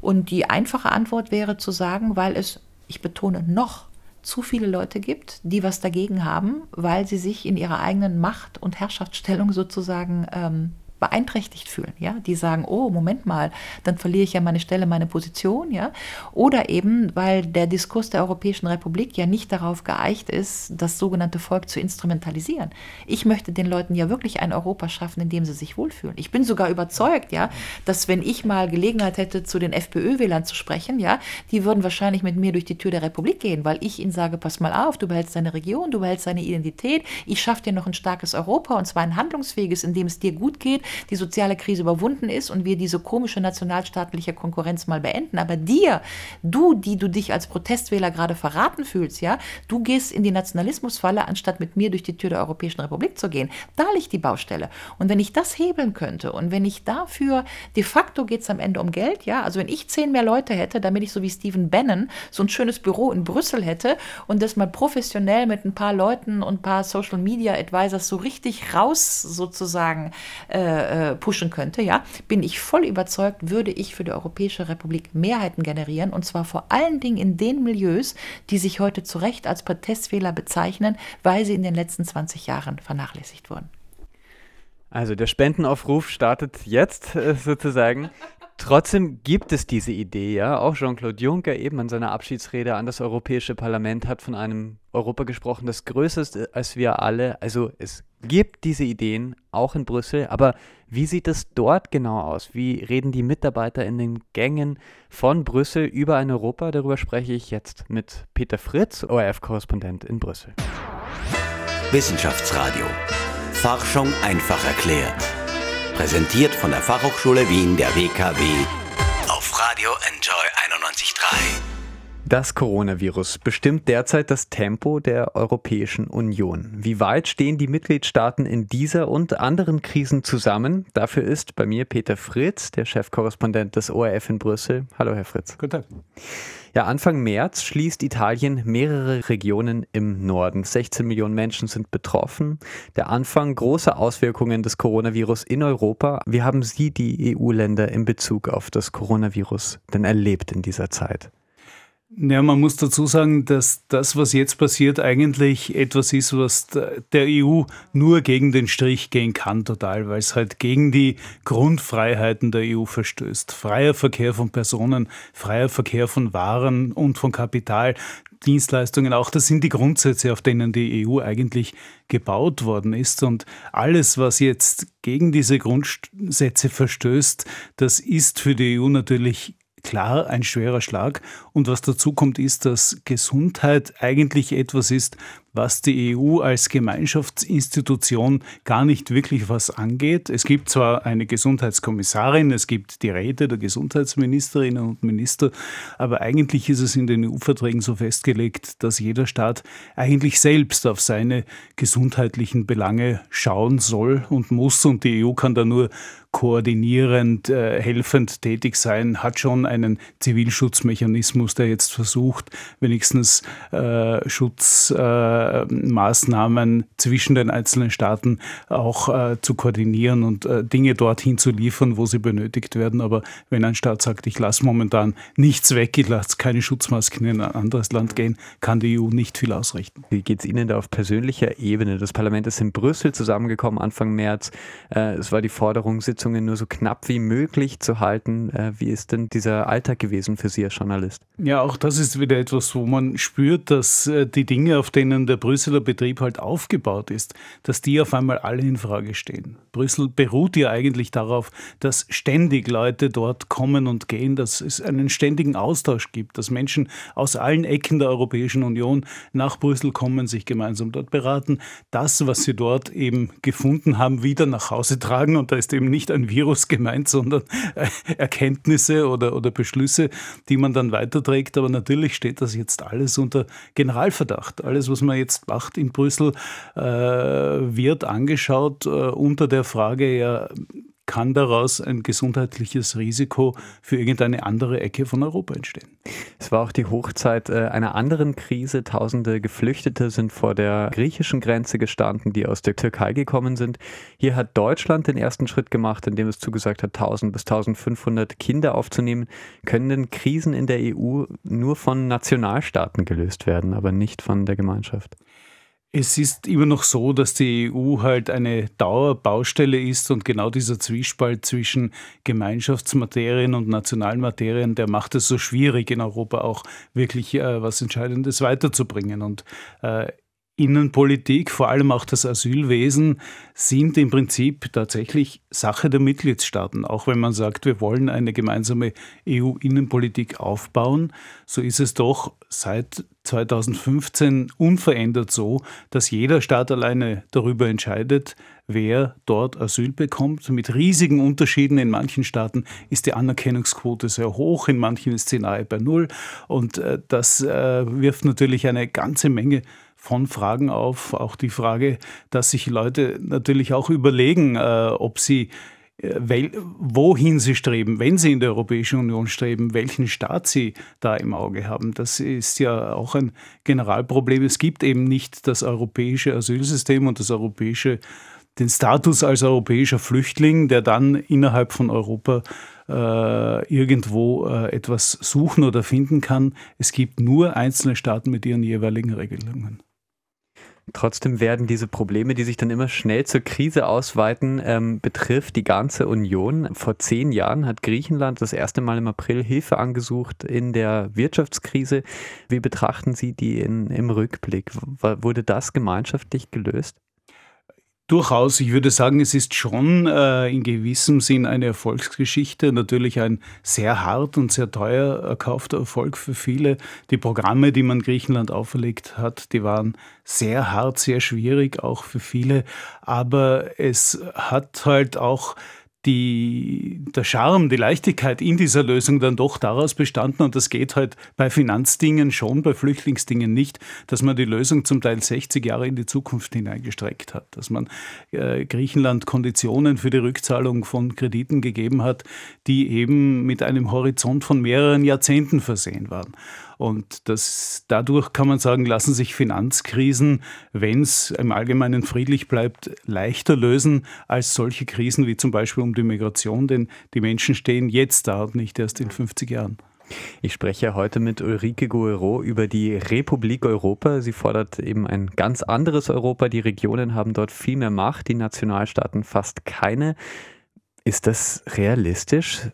[SPEAKER 3] Und die einfache Antwort wäre zu sagen, weil es, ich betone noch, zu viele Leute gibt, die was dagegen haben, weil sie sich in ihrer eigenen Macht- und Herrschaftsstellung sozusagen ähm, beeinträchtigt fühlen, ja, die sagen, oh, Moment mal, dann verliere ich ja meine Stelle, meine Position, ja, oder eben, weil der Diskurs der Europäischen Republik ja nicht darauf geeicht ist, das sogenannte Volk zu instrumentalisieren. Ich möchte den Leuten ja wirklich ein Europa schaffen, in dem sie sich wohlfühlen. Ich bin sogar überzeugt, ja, dass wenn ich mal Gelegenheit hätte, zu den FPÖ-Wählern zu sprechen, ja, die würden wahrscheinlich mit mir durch die Tür der Republik gehen, weil ich ihnen sage, pass mal auf, du behältst deine Region, du behältst deine Identität, ich schaffe dir noch ein starkes Europa und zwar ein handlungsfähiges, in dem es dir gut geht die soziale Krise überwunden ist und wir diese komische nationalstaatliche Konkurrenz mal beenden. Aber dir, du, die du dich als Protestwähler gerade verraten fühlst, ja, du gehst in die Nationalismusfalle, anstatt mit mir durch die Tür der Europäischen Republik zu gehen. Da liegt die Baustelle. Und wenn ich das hebeln könnte und wenn ich dafür, de facto geht es am Ende um Geld, ja, also wenn ich zehn mehr Leute hätte, damit ich so wie Stephen Bannon so ein schönes Büro in Brüssel hätte und das mal professionell mit ein paar Leuten und ein paar Social Media Advisors so richtig raus sozusagen äh, äh, pushen könnte, ja, bin ich voll überzeugt, würde ich für die Europäische Republik Mehrheiten generieren und zwar vor allen Dingen in den Milieus, die sich heute zu Recht als Protestwähler bezeichnen, weil sie in den letzten 20 Jahren vernachlässigt wurden.
[SPEAKER 1] Also der Spendenaufruf startet jetzt äh, sozusagen. Trotzdem gibt es diese Idee, ja. Auch Jean-Claude Juncker eben in seiner Abschiedsrede an das Europäische Parlament hat von einem Europa gesprochen, das größer ist als wir alle. Also es gibt diese Ideen auch in Brüssel, aber wie sieht es dort genau aus? Wie reden die Mitarbeiter in den Gängen von Brüssel über ein Europa? Darüber spreche ich jetzt mit Peter Fritz, ORF-Korrespondent in Brüssel.
[SPEAKER 2] Wissenschaftsradio. Forschung einfach erklärt. Präsentiert von der Fachhochschule Wien der WKW auf Radio Enjoy 91.3.
[SPEAKER 1] Das Coronavirus bestimmt derzeit das Tempo der Europäischen Union. Wie weit stehen die Mitgliedstaaten in dieser und anderen Krisen zusammen? Dafür ist bei mir Peter Fritz, der Chefkorrespondent des ORF in Brüssel. Hallo, Herr Fritz.
[SPEAKER 4] Guten Tag.
[SPEAKER 1] Ja, Anfang März schließt Italien mehrere Regionen im Norden. 16 Millionen Menschen sind betroffen. Der Anfang großer Auswirkungen des Coronavirus in Europa. Wie haben Sie die EU-Länder in Bezug auf das Coronavirus denn erlebt in dieser Zeit?
[SPEAKER 4] Ja, man muss dazu sagen, dass das, was jetzt passiert, eigentlich etwas ist, was der EU nur gegen den Strich gehen kann, total, weil es halt gegen die Grundfreiheiten der EU verstößt. Freier Verkehr von Personen, freier Verkehr von Waren und von Kapital, Dienstleistungen auch, das sind die Grundsätze, auf denen die EU eigentlich gebaut worden ist. Und alles, was jetzt gegen diese Grundsätze verstößt, das ist für die EU natürlich klar ein schwerer Schlag. Und was dazu kommt, ist, dass Gesundheit eigentlich etwas ist, was die EU als Gemeinschaftsinstitution gar nicht wirklich was angeht. Es gibt zwar eine Gesundheitskommissarin, es gibt die Räte der Gesundheitsministerinnen und Minister, aber eigentlich ist es in den EU-Verträgen so festgelegt, dass jeder Staat eigentlich selbst auf seine gesundheitlichen Belange schauen soll und muss und die EU kann da nur koordinierend, äh, helfend tätig sein, hat schon einen Zivilschutzmechanismus, der jetzt versucht, wenigstens äh, Schutzmaßnahmen äh, zwischen den einzelnen Staaten auch äh, zu koordinieren und äh, Dinge dorthin zu liefern, wo sie benötigt werden. Aber wenn ein Staat sagt, ich lasse momentan nichts weg, ich lasse keine Schutzmasken in ein anderes Land gehen, kann die EU nicht viel ausrichten.
[SPEAKER 1] Wie geht es Ihnen da auf persönlicher Ebene? Das Parlament ist in Brüssel zusammengekommen Anfang März. Äh, es war die Forderung, Sitzung Sitzungen nur so knapp wie möglich zu halten. Äh, wie ist denn dieser Alltag gewesen für Sie als Journalist?
[SPEAKER 4] Ja, auch das ist wieder etwas, wo man spürt, dass äh, die Dinge, auf denen der Brüsseler Betrieb halt aufgebaut ist, dass die auf einmal alle in Frage stehen. Brüssel beruht ja eigentlich darauf, dass ständig Leute dort kommen und gehen, dass es einen ständigen Austausch gibt, dass Menschen aus allen Ecken der Europäischen Union nach Brüssel kommen, sich gemeinsam dort beraten, das, was sie dort eben gefunden haben, wieder nach Hause tragen. Und da ist eben nicht ein Virus gemeint, sondern äh, Erkenntnisse oder, oder Beschlüsse, die man dann weiterträgt. Aber natürlich steht das jetzt alles unter Generalverdacht. Alles, was man jetzt macht in Brüssel, äh, wird angeschaut äh, unter der Frage, ja, kann daraus ein gesundheitliches Risiko für irgendeine andere Ecke von Europa entstehen.
[SPEAKER 1] Es war auch die Hochzeit äh, einer anderen Krise. Tausende Geflüchtete sind vor der griechischen Grenze gestanden, die aus der Türkei gekommen sind. Hier hat Deutschland den ersten Schritt gemacht, indem es zugesagt hat, 1000 bis 1500 Kinder aufzunehmen. Können denn Krisen in der EU nur von Nationalstaaten gelöst werden, aber nicht von der Gemeinschaft?
[SPEAKER 4] Es ist immer noch so, dass die EU halt eine Dauerbaustelle ist und genau dieser Zwiespalt zwischen Gemeinschaftsmaterien und nationalen Materien, der macht es so schwierig in Europa auch wirklich äh, was Entscheidendes weiterzubringen. Und äh, Innenpolitik, vor allem auch das Asylwesen, sind im Prinzip tatsächlich Sache der Mitgliedstaaten. Auch wenn man sagt, wir wollen eine gemeinsame EU-Innenpolitik aufbauen, so ist es doch seit 2015 unverändert so, dass jeder Staat alleine darüber entscheidet, wer dort Asyl bekommt. Mit riesigen Unterschieden. In manchen Staaten ist die Anerkennungsquote sehr hoch, in manchen ist sie nahe bei Null. Und äh, das äh, wirft natürlich eine ganze Menge von Fragen auf. Auch die Frage, dass sich Leute natürlich auch überlegen, äh, ob sie weil, wohin sie streben, wenn sie in der Europäischen Union streben, welchen Staat sie da im Auge haben. Das ist ja auch ein Generalproblem. Es gibt eben nicht das europäische Asylsystem und das europäische, den Status als europäischer Flüchtling, der dann innerhalb von Europa äh, irgendwo äh, etwas suchen oder finden kann. Es gibt nur einzelne Staaten mit ihren jeweiligen Regelungen.
[SPEAKER 1] Trotzdem werden diese Probleme, die sich dann immer schnell zur Krise ausweiten, ähm, betrifft die ganze Union. Vor zehn Jahren hat Griechenland das erste Mal im April Hilfe angesucht in der Wirtschaftskrise. Wie betrachten Sie die in, im Rückblick? W wurde das gemeinschaftlich gelöst?
[SPEAKER 4] Durchaus, ich würde sagen, es ist schon äh, in gewissem Sinn eine Erfolgsgeschichte, natürlich ein sehr hart und sehr teuer erkaufter Erfolg für viele. Die Programme, die man Griechenland auferlegt hat, die waren sehr hart, sehr schwierig, auch für viele, aber es hat halt auch die, der Charme, die Leichtigkeit in dieser Lösung dann doch daraus bestanden, und das geht halt bei Finanzdingen schon, bei Flüchtlingsdingen nicht, dass man die Lösung zum Teil 60 Jahre in die Zukunft hineingestreckt hat, dass man äh, Griechenland Konditionen für die Rückzahlung von Krediten gegeben hat, die eben mit einem Horizont von mehreren Jahrzehnten versehen waren. Und das, dadurch kann man sagen, lassen sich Finanzkrisen, wenn es im Allgemeinen friedlich bleibt, leichter lösen als solche Krisen wie zum Beispiel um die Migration, denn die Menschen stehen jetzt da und nicht erst in 50 Jahren.
[SPEAKER 1] Ich spreche heute mit Ulrike Guerreau über die Republik Europa. Sie fordert eben ein ganz anderes Europa. Die Regionen haben dort viel mehr Macht, die Nationalstaaten fast keine. Ist das realistisch?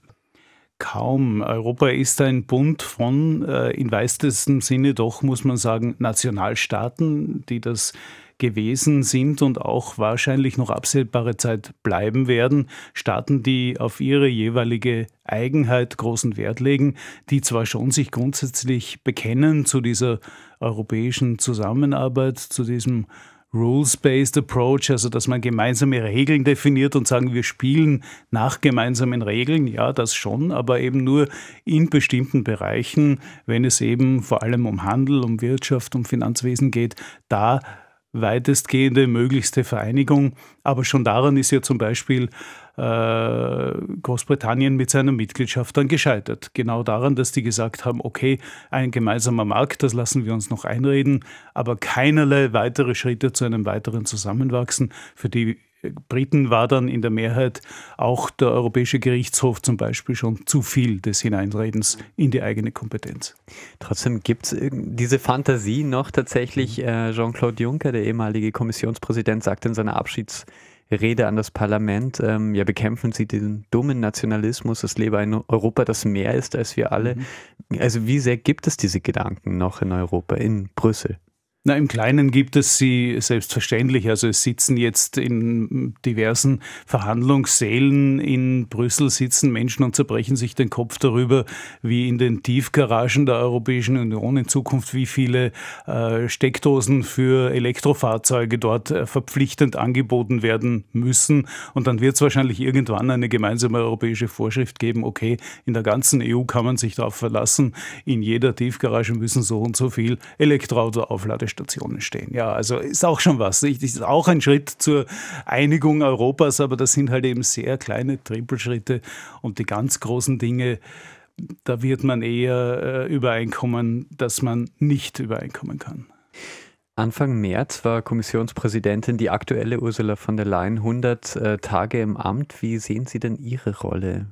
[SPEAKER 4] Kaum. Europa ist ein Bund von, äh, in weitestem Sinne doch, muss man sagen, Nationalstaaten, die das gewesen sind und auch wahrscheinlich noch absehbare Zeit bleiben werden. Staaten, die auf ihre jeweilige Eigenheit großen Wert legen, die zwar schon sich grundsätzlich bekennen zu dieser europäischen Zusammenarbeit, zu diesem Rules-Based Approach, also dass man gemeinsame Regeln definiert und sagen, wir spielen nach gemeinsamen Regeln, ja, das schon, aber eben nur in bestimmten Bereichen, wenn es eben vor allem um Handel, um Wirtschaft, um Finanzwesen geht, da weitestgehende möglichste Vereinigung. Aber schon daran ist ja zum Beispiel Großbritannien mit seiner Mitgliedschaft dann gescheitert. Genau daran, dass die gesagt haben, okay, ein gemeinsamer Markt, das lassen wir uns noch einreden, aber keinerlei weitere Schritte zu einem weiteren Zusammenwachsen. Für die Briten war dann in der Mehrheit auch der Europäische Gerichtshof zum Beispiel schon zu viel des Hineinredens in die eigene Kompetenz.
[SPEAKER 1] Trotzdem gibt es diese Fantasie noch tatsächlich. Äh, Jean-Claude Juncker, der ehemalige Kommissionspräsident, sagte in seiner Abschieds- Rede an das Parlament, ähm, ja, bekämpfen Sie den dummen Nationalismus, es lebe ein Europa, das mehr ist als wir alle. Mhm. Also wie sehr gibt es diese Gedanken noch in Europa, in Brüssel?
[SPEAKER 4] Na, im Kleinen gibt es sie selbstverständlich. Also es sitzen jetzt in diversen Verhandlungssälen in Brüssel sitzen Menschen und zerbrechen sich den Kopf darüber, wie in den Tiefgaragen der Europäischen Union in Zukunft wie viele äh, Steckdosen für Elektrofahrzeuge dort äh, verpflichtend angeboten werden müssen. Und dann wird es wahrscheinlich irgendwann eine gemeinsame europäische Vorschrift geben, okay, in der ganzen EU kann man sich darauf verlassen, in jeder Tiefgarage müssen so und so viel Elektroauto aufladen Ladestationen stehen. Ja, also ist auch schon was. Das ist auch ein Schritt zur Einigung Europas, aber das sind halt eben sehr kleine Trippelschritte und die ganz großen Dinge, da wird man eher äh, übereinkommen, dass man nicht übereinkommen kann.
[SPEAKER 1] Anfang März war Kommissionspräsidentin die aktuelle Ursula von der Leyen 100 äh, Tage im Amt. Wie sehen Sie denn Ihre Rolle?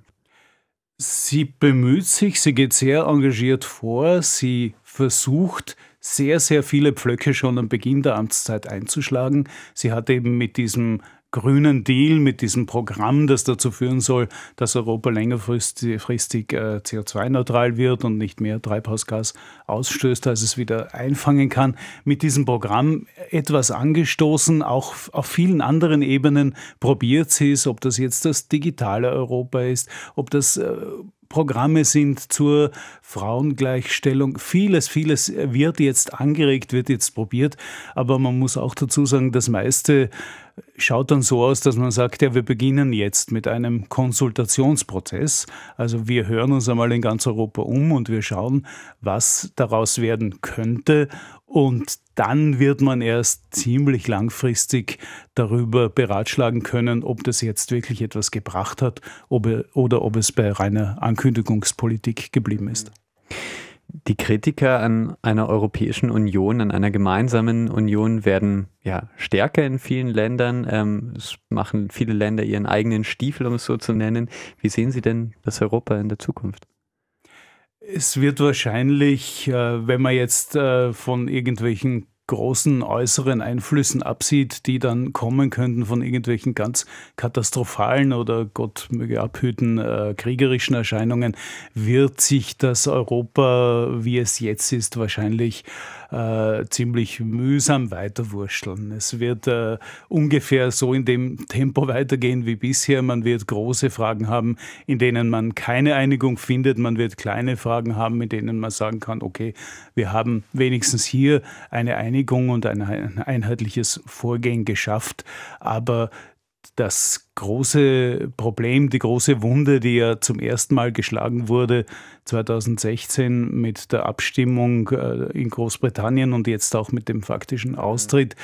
[SPEAKER 4] Sie bemüht sich, sie geht sehr engagiert vor, sie versucht, sehr, sehr viele Pflöcke schon am Beginn der Amtszeit einzuschlagen. Sie hat eben mit diesem grünen Deal, mit diesem Programm, das dazu führen soll, dass Europa längerfristig äh, CO2-neutral wird und nicht mehr Treibhausgas ausstößt, als es wieder einfangen kann, mit diesem Programm etwas angestoßen. Auch auf vielen anderen Ebenen probiert sie es, ob das jetzt das digitale Europa ist, ob das äh, Programme sind zur Frauengleichstellung. Vieles, vieles wird jetzt angeregt, wird jetzt probiert. Aber man muss auch dazu sagen, das meiste schaut dann so aus, dass man sagt, ja, wir beginnen jetzt mit einem Konsultationsprozess. Also wir hören uns einmal in ganz Europa um und wir schauen, was daraus werden könnte. Und dann wird man erst ziemlich langfristig darüber beratschlagen können, ob das jetzt wirklich etwas gebracht hat oder ob es bei reiner Ankündigungspolitik geblieben ist.
[SPEAKER 1] Die Kritiker an einer Europäischen Union, an einer gemeinsamen Union werden ja stärker in vielen Ländern. Ähm, es machen viele Länder ihren eigenen Stiefel, um es so zu nennen. Wie sehen Sie denn das Europa in der Zukunft?
[SPEAKER 4] Es wird wahrscheinlich, äh, wenn man jetzt äh, von irgendwelchen großen äußeren Einflüssen absieht, die dann kommen könnten von irgendwelchen ganz katastrophalen oder Gott möge abhüten äh, kriegerischen Erscheinungen, wird sich das Europa, wie es jetzt ist, wahrscheinlich äh, ziemlich mühsam weiterwurschteln. Es wird äh, ungefähr so in dem Tempo weitergehen wie bisher. Man wird große Fragen haben, in denen man keine Einigung findet. Man wird kleine Fragen haben, in denen man sagen kann, okay, wir haben wenigstens hier eine Einigung und ein einheitliches Vorgehen geschafft. Aber das große Problem, die große Wunde, die ja zum ersten Mal geschlagen wurde 2016 mit der Abstimmung äh, in Großbritannien und jetzt auch mit dem faktischen Austritt,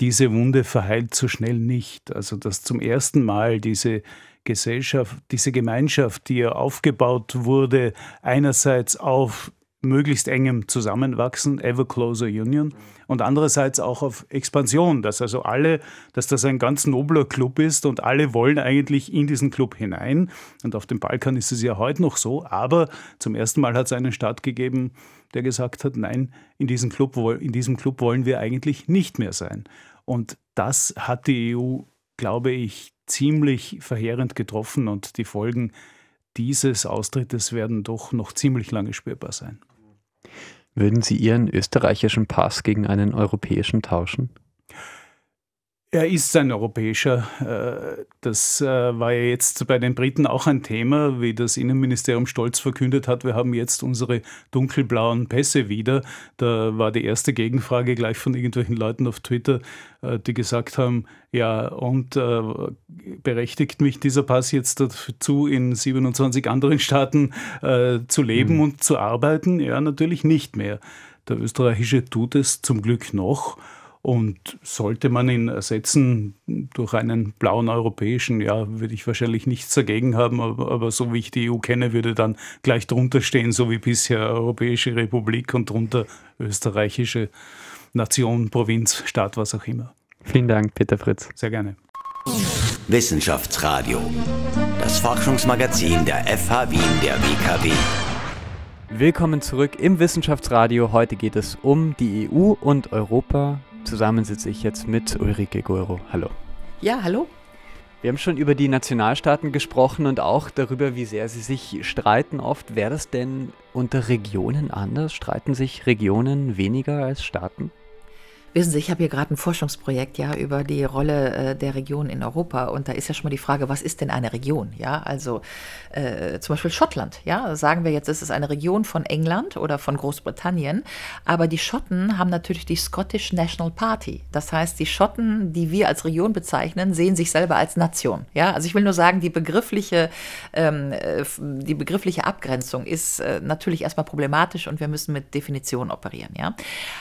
[SPEAKER 4] diese Wunde verheilt so schnell nicht. Also dass zum ersten Mal diese Gesellschaft, diese Gemeinschaft, die ja aufgebaut wurde, einerseits auf möglichst engem Zusammenwachsen, ever closer union, und andererseits auch auf Expansion, dass also alle, dass das ein ganz nobler Club ist und alle wollen eigentlich in diesen Club hinein. Und auf dem Balkan ist es ja heute noch so, aber zum ersten Mal hat es einen Staat gegeben, der gesagt hat, nein, in diesem Club, in diesem Club wollen wir eigentlich nicht mehr sein. Und das hat die EU, glaube ich, ziemlich verheerend getroffen und die Folgen dieses Austrittes werden doch noch ziemlich lange spürbar sein.
[SPEAKER 1] Würden Sie Ihren österreichischen Pass gegen einen europäischen tauschen?
[SPEAKER 4] Er ist ein europäischer. Äh, das äh, war ja jetzt bei den Briten auch ein Thema, wie das Innenministerium stolz verkündet hat. Wir haben jetzt unsere dunkelblauen Pässe wieder. Da war die erste Gegenfrage gleich von irgendwelchen Leuten auf Twitter, äh, die gesagt haben, ja, und berechtigt mich dieser Pass jetzt dazu, in 27 anderen Staaten zu leben mhm. und zu arbeiten? Ja, natürlich nicht mehr. Der österreichische tut es zum Glück noch. Und sollte man ihn ersetzen durch einen blauen europäischen, ja, würde ich wahrscheinlich nichts dagegen haben, aber, aber, so wie ich die EU kenne, würde dann gleich drunter stehen, so wie bisher Europäische Republik und drunter österreichische Nation, Provinz, Staat, was auch immer.
[SPEAKER 1] Vielen Dank, Peter Fritz.
[SPEAKER 4] Sehr gerne.
[SPEAKER 2] Wissenschaftsradio, das Forschungsmagazin der FH Wien der WKW.
[SPEAKER 1] Willkommen zurück im Wissenschaftsradio. Heute geht es um die EU und Europa. Zusammen sitze ich jetzt mit Ulrike Goro. Hallo.
[SPEAKER 3] Ja, hallo.
[SPEAKER 1] Wir haben schon über die Nationalstaaten gesprochen und auch darüber, wie sehr sie sich streiten oft. Wäre das denn unter Regionen anders? Streiten sich Regionen weniger als Staaten?
[SPEAKER 3] Wissen Sie, ich habe hier gerade ein Forschungsprojekt ja über die Rolle äh, der Region in Europa und da ist ja schon mal die Frage, was ist denn eine Region? Ja, also äh, zum Beispiel Schottland. Ja, sagen wir jetzt, ist es eine Region von England oder von Großbritannien, aber die Schotten haben natürlich die Scottish National Party. Das heißt, die Schotten, die wir als Region bezeichnen, sehen sich selber als Nation. Ja, also ich will nur sagen, die begriffliche, ähm, äh, die begriffliche Abgrenzung ist äh, natürlich erstmal problematisch und wir müssen mit Definitionen operieren. Ja,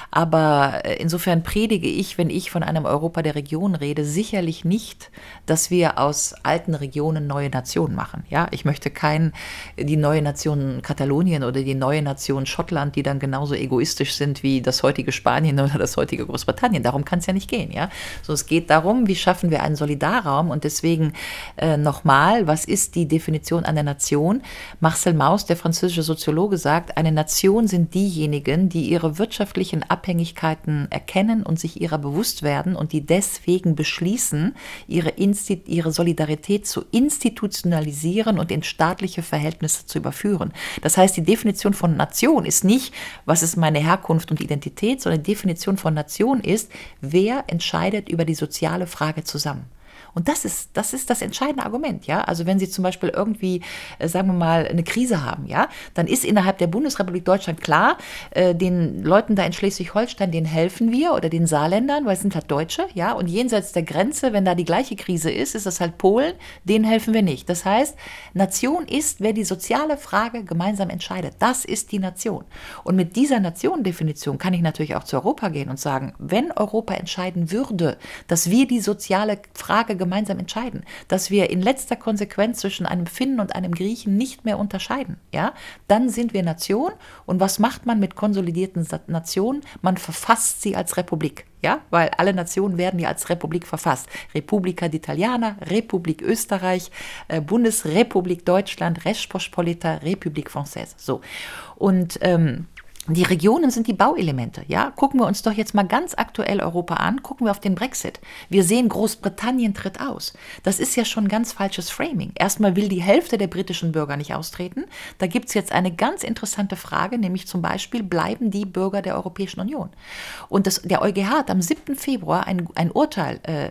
[SPEAKER 3] aber äh, predige ich, wenn ich von einem Europa der Region rede, sicherlich nicht, dass wir aus alten Regionen neue Nationen machen. Ja, ich möchte kein die neue Nation Katalonien oder die neue Nation Schottland, die dann genauso egoistisch sind wie das heutige Spanien oder das heutige Großbritannien. Darum kann es ja nicht gehen. Ja, so es geht darum, wie schaffen wir einen Solidarraum und deswegen äh, nochmal, was ist die Definition einer Nation? Marcel Mauss, der französische Soziologe, sagt, eine Nation sind diejenigen, die ihre wirtschaftlichen Abhängigkeiten erkennen erkennen und sich ihrer bewusst werden und die deswegen beschließen, ihre, Insti ihre Solidarität zu institutionalisieren und in staatliche Verhältnisse zu überführen. Das heißt, die Definition von Nation ist nicht, was ist meine Herkunft und Identität, sondern die Definition von Nation ist, wer entscheidet über die soziale Frage zusammen. Und das ist, das ist das entscheidende Argument, ja. Also wenn Sie zum Beispiel irgendwie, äh, sagen wir mal, eine Krise haben, ja, dann ist innerhalb der Bundesrepublik Deutschland klar, äh, den Leuten da in Schleswig-Holstein, denen helfen wir oder den Saarländern, weil es sind halt Deutsche, ja. Und jenseits der Grenze, wenn da die gleiche Krise ist, ist das halt Polen, denen helfen wir nicht. Das heißt, Nation ist, wer die soziale Frage gemeinsam entscheidet. Das ist die Nation. Und mit dieser Nationendefinition kann ich natürlich auch zu Europa gehen und sagen, wenn Europa entscheiden würde, dass wir die soziale Frage gemeinsam entscheiden, dass wir in letzter Konsequenz zwischen einem Finnen und einem Griechen nicht mehr unterscheiden, ja, dann sind wir Nation. Und was macht man mit konsolidierten Nationen? Man verfasst sie als Republik. Ja, weil alle Nationen werden ja als Republik verfasst. Republika d'Italiana, Republik Österreich, äh, Bundesrepublik Deutschland, Respospolita, Republik Française. So. Und ähm, die Regionen sind die Bauelemente. Ja, gucken wir uns doch jetzt mal ganz aktuell Europa an. Gucken wir auf den Brexit. Wir sehen, Großbritannien tritt aus. Das ist ja schon ganz falsches Framing. Erstmal will die Hälfte der britischen Bürger nicht austreten. Da gibt es jetzt eine ganz interessante Frage, nämlich zum Beispiel, bleiben die Bürger der Europäischen Union? Und das, der EuGH hat am 7. Februar ein, ein Urteil äh,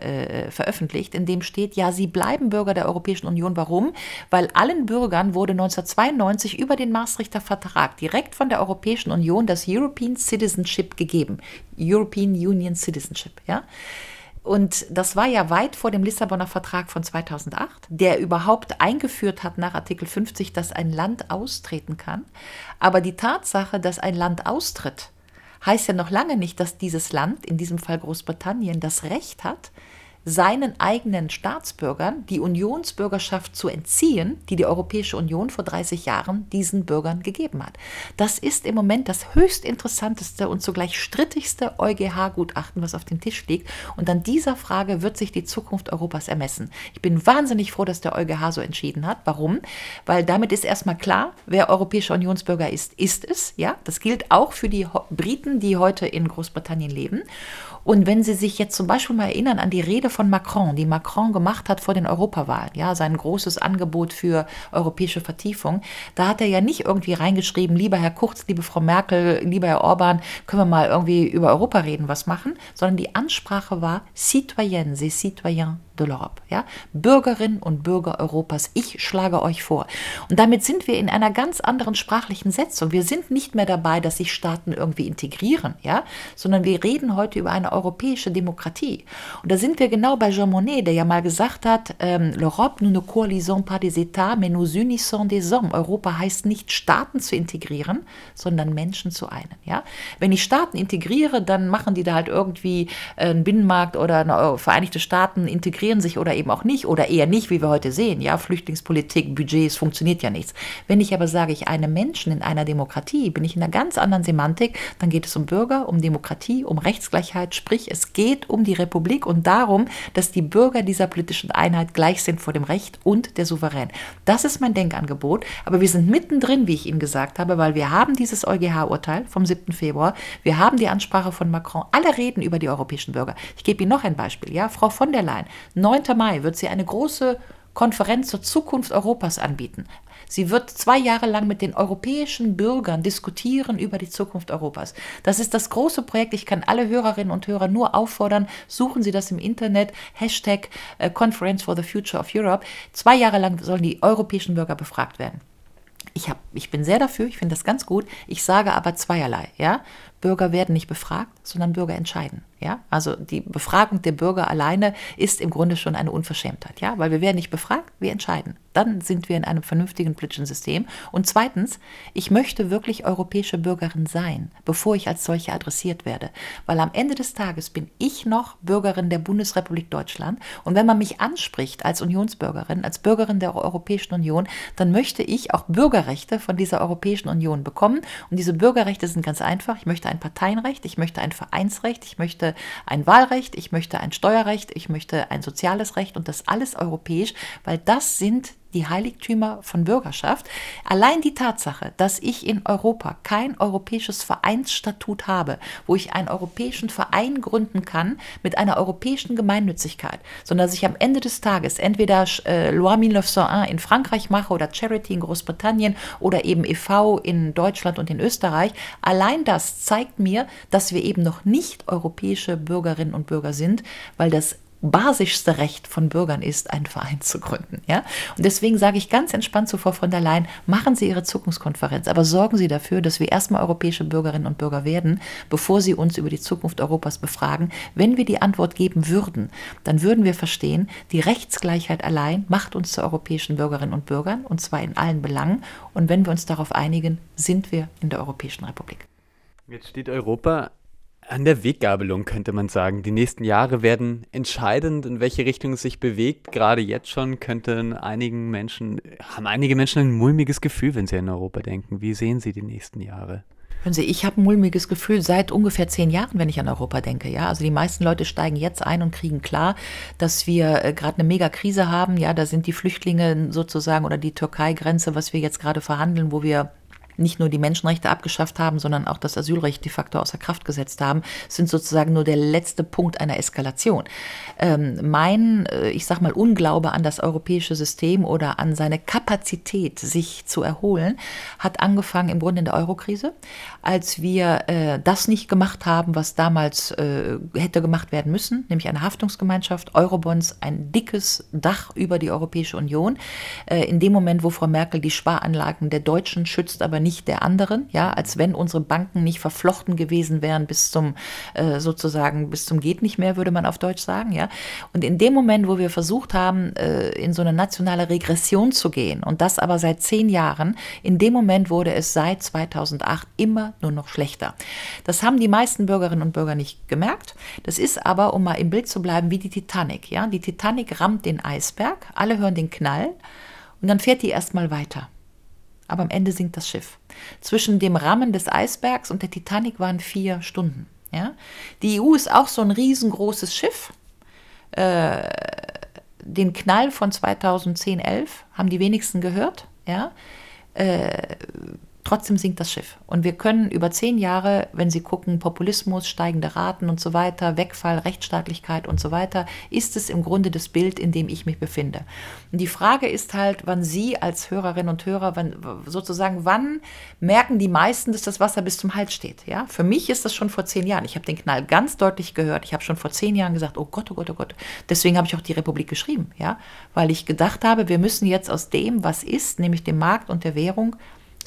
[SPEAKER 3] äh, veröffentlicht, in dem steht, ja, sie bleiben Bürger der Europäischen Union. Warum? Weil allen Bürgern wurde 1992 über den Maastrichter Vertrag direkt von der Europäischen Union Union das European Citizenship gegeben. European Union Citizenship, ja. Und das war ja weit vor dem Lissabonner Vertrag von 2008, der überhaupt eingeführt hat nach Artikel 50, dass ein Land austreten kann. Aber die Tatsache, dass ein Land austritt, heißt ja noch lange nicht, dass dieses Land, in diesem Fall Großbritannien, das Recht hat, seinen eigenen Staatsbürgern die Unionsbürgerschaft zu entziehen, die die Europäische Union vor 30 Jahren diesen Bürgern gegeben hat. Das ist im Moment das höchst interessanteste und zugleich strittigste EuGH-Gutachten, was auf dem Tisch liegt. Und an dieser Frage wird sich die Zukunft Europas ermessen. Ich bin wahnsinnig froh, dass der EuGH so entschieden hat. Warum? Weil damit ist erstmal klar, wer europäischer Unionsbürger ist, ist es. Ja, das gilt auch für die Briten, die heute in Großbritannien leben. Und wenn Sie sich jetzt zum Beispiel mal erinnern an die Rede von Macron, die Macron gemacht hat vor den Europawahlen, ja, sein großes Angebot für europäische Vertiefung, da hat er ja nicht irgendwie reingeschrieben, lieber Herr Kurz, liebe Frau Merkel, lieber Herr Orban, können wir mal irgendwie über Europa reden, was machen, sondern die Ansprache war Citoyennes et Citoyens de l'Europe, ja? Bürgerinnen und Bürger Europas, ich schlage euch vor. Und damit sind wir in einer ganz anderen sprachlichen Setzung. Wir sind nicht mehr dabei, dass sich Staaten irgendwie integrieren, ja, sondern wir reden heute über eine europäische Demokratie. Und da sind wir genau bei Jean Monnet, der ja mal gesagt hat, ähm, l'Europe, nous ne coalisons pas des États, mais nous unissons des hommes. Europa heißt nicht Staaten zu integrieren, sondern Menschen zu einen, ja. Wenn ich Staaten integriere, dann machen die da halt irgendwie einen Binnenmarkt oder eine Vereinigte Staaten integrieren integrieren sich oder eben auch nicht oder eher nicht, wie wir heute sehen. Ja, Flüchtlingspolitik, Budgets, funktioniert ja nichts. Wenn ich aber sage, ich eine Menschen in einer Demokratie, bin ich in einer ganz anderen Semantik, dann geht es um Bürger, um Demokratie, um Rechtsgleichheit, sprich es geht um die Republik und darum, dass die Bürger dieser politischen Einheit gleich sind vor dem Recht und der Souverän. Das ist mein Denkangebot, aber wir sind mittendrin, wie ich Ihnen gesagt habe, weil wir haben dieses EuGH-Urteil vom 7. Februar, wir haben die Ansprache von Macron, alle reden über die europäischen Bürger. Ich gebe Ihnen noch ein Beispiel, ja, Frau von der Leyen, 9. Mai wird sie eine große Konferenz zur Zukunft Europas anbieten. Sie wird zwei Jahre lang mit den europäischen Bürgern diskutieren über die Zukunft Europas. Das ist das große Projekt. Ich kann alle Hörerinnen und Hörer nur auffordern, suchen Sie das im Internet, Hashtag äh, Conference for the Future of Europe. Zwei Jahre lang sollen die europäischen Bürger befragt werden. Ich, hab, ich bin sehr dafür, ich finde das ganz gut. Ich sage aber zweierlei. Ja? Bürger werden nicht befragt, sondern Bürger entscheiden. Ja, also die Befragung der Bürger alleine ist im Grunde schon eine Unverschämtheit, ja, weil wir werden nicht befragt, wir entscheiden. Dann sind wir in einem vernünftigen politischen System. Und zweitens, ich möchte wirklich europäische Bürgerin sein, bevor ich als solche adressiert werde, weil am Ende des Tages bin ich noch Bürgerin der Bundesrepublik Deutschland. Und wenn man mich anspricht als Unionsbürgerin, als Bürgerin der Europäischen Union, dann möchte ich auch Bürgerrechte von dieser Europäischen Union bekommen. Und diese Bürgerrechte sind ganz einfach. Ich möchte ein Parteienrecht, ich möchte ein Vereinsrecht, ich möchte ein Wahlrecht, ich möchte ein Steuerrecht, ich möchte ein soziales Recht und das alles europäisch, weil das sind die Heiligtümer von Bürgerschaft. Allein die Tatsache, dass ich in Europa kein europäisches Vereinsstatut habe, wo ich einen europäischen Verein gründen kann mit einer europäischen Gemeinnützigkeit, sondern dass ich am Ende des Tages entweder äh, Loi 1901 in Frankreich mache oder Charity in Großbritannien oder eben e.V. in Deutschland und in Österreich, allein das zeigt mir, dass wir eben noch nicht europäische Bürgerinnen und Bürger sind, weil das basischste Recht von Bürgern ist, einen Verein zu gründen. Ja? Und deswegen sage ich ganz entspannt zu Frau von der Leyen, machen Sie Ihre Zukunftskonferenz, aber sorgen Sie dafür, dass wir erstmal europäische Bürgerinnen und Bürger werden, bevor Sie uns über die Zukunft Europas befragen. Wenn wir die Antwort geben würden, dann würden wir verstehen, die Rechtsgleichheit allein macht uns zu europäischen Bürgerinnen und Bürgern, und zwar in allen Belangen. Und wenn wir uns darauf einigen, sind wir in der Europäischen Republik.
[SPEAKER 1] Jetzt steht Europa an der Weggabelung, könnte man sagen. Die nächsten Jahre werden entscheidend, in welche Richtung es sich bewegt. Gerade jetzt schon könnten einigen Menschen, haben einige Menschen ein mulmiges Gefühl, wenn sie an Europa denken. Wie sehen Sie die nächsten Jahre?
[SPEAKER 3] Hören Sie, ich habe ein mulmiges Gefühl seit ungefähr zehn Jahren, wenn ich an Europa denke. Ja, also die meisten Leute steigen jetzt ein und kriegen klar, dass wir äh, gerade eine Megakrise haben. Ja, da sind die Flüchtlinge sozusagen oder die Türkei-Grenze, was wir jetzt gerade verhandeln, wo wir nicht nur die Menschenrechte abgeschafft haben, sondern auch das Asylrecht de facto außer Kraft gesetzt haben, sind sozusagen nur der letzte Punkt einer Eskalation. Ähm, mein, äh, ich sag mal, Unglaube an das europäische System oder an seine Kapazität, sich zu erholen, hat angefangen im Grunde in der Eurokrise, als wir äh, das nicht gemacht haben, was damals äh, hätte gemacht werden müssen, nämlich eine Haftungsgemeinschaft, Eurobonds, ein dickes Dach über die Europäische Union. Äh, in dem Moment, wo Frau Merkel die Sparanlagen der Deutschen schützt, aber nicht der anderen, ja, als wenn unsere Banken nicht verflochten gewesen wären bis zum äh, sozusagen bis zum geht nicht mehr, würde man auf Deutsch sagen, ja. Und in dem Moment, wo wir versucht haben, äh, in so eine nationale Regression zu gehen und das aber seit zehn Jahren, in dem Moment wurde es seit 2008 immer nur noch schlechter. Das haben die meisten Bürgerinnen und Bürger nicht gemerkt. Das ist aber, um mal im Bild zu bleiben, wie die Titanic, ja. Die Titanic rammt den Eisberg, alle hören den Knall und dann fährt die erstmal weiter aber am Ende sinkt das Schiff. Zwischen dem Rammen des Eisbergs und der Titanic waren vier Stunden. Ja? Die EU ist auch so ein riesengroßes Schiff. Äh, den Knall von 2010, 11 haben die wenigsten gehört. Ja? Äh, Trotzdem sinkt das Schiff. Und wir können über zehn Jahre, wenn Sie gucken, Populismus, steigende Raten und so weiter, Wegfall, Rechtsstaatlichkeit und so weiter, ist es im Grunde das Bild, in dem ich mich befinde. Und die Frage ist halt, wann Sie als Hörerinnen und Hörer, wann, sozusagen, wann merken die meisten, dass das Wasser bis zum Hals steht? Ja? Für mich ist das schon vor zehn Jahren. Ich habe den Knall ganz deutlich gehört. Ich habe schon vor zehn Jahren gesagt, oh Gott, oh Gott, oh Gott. Deswegen habe ich auch die Republik geschrieben, ja? weil ich gedacht habe, wir müssen jetzt aus dem, was ist, nämlich dem Markt und der Währung,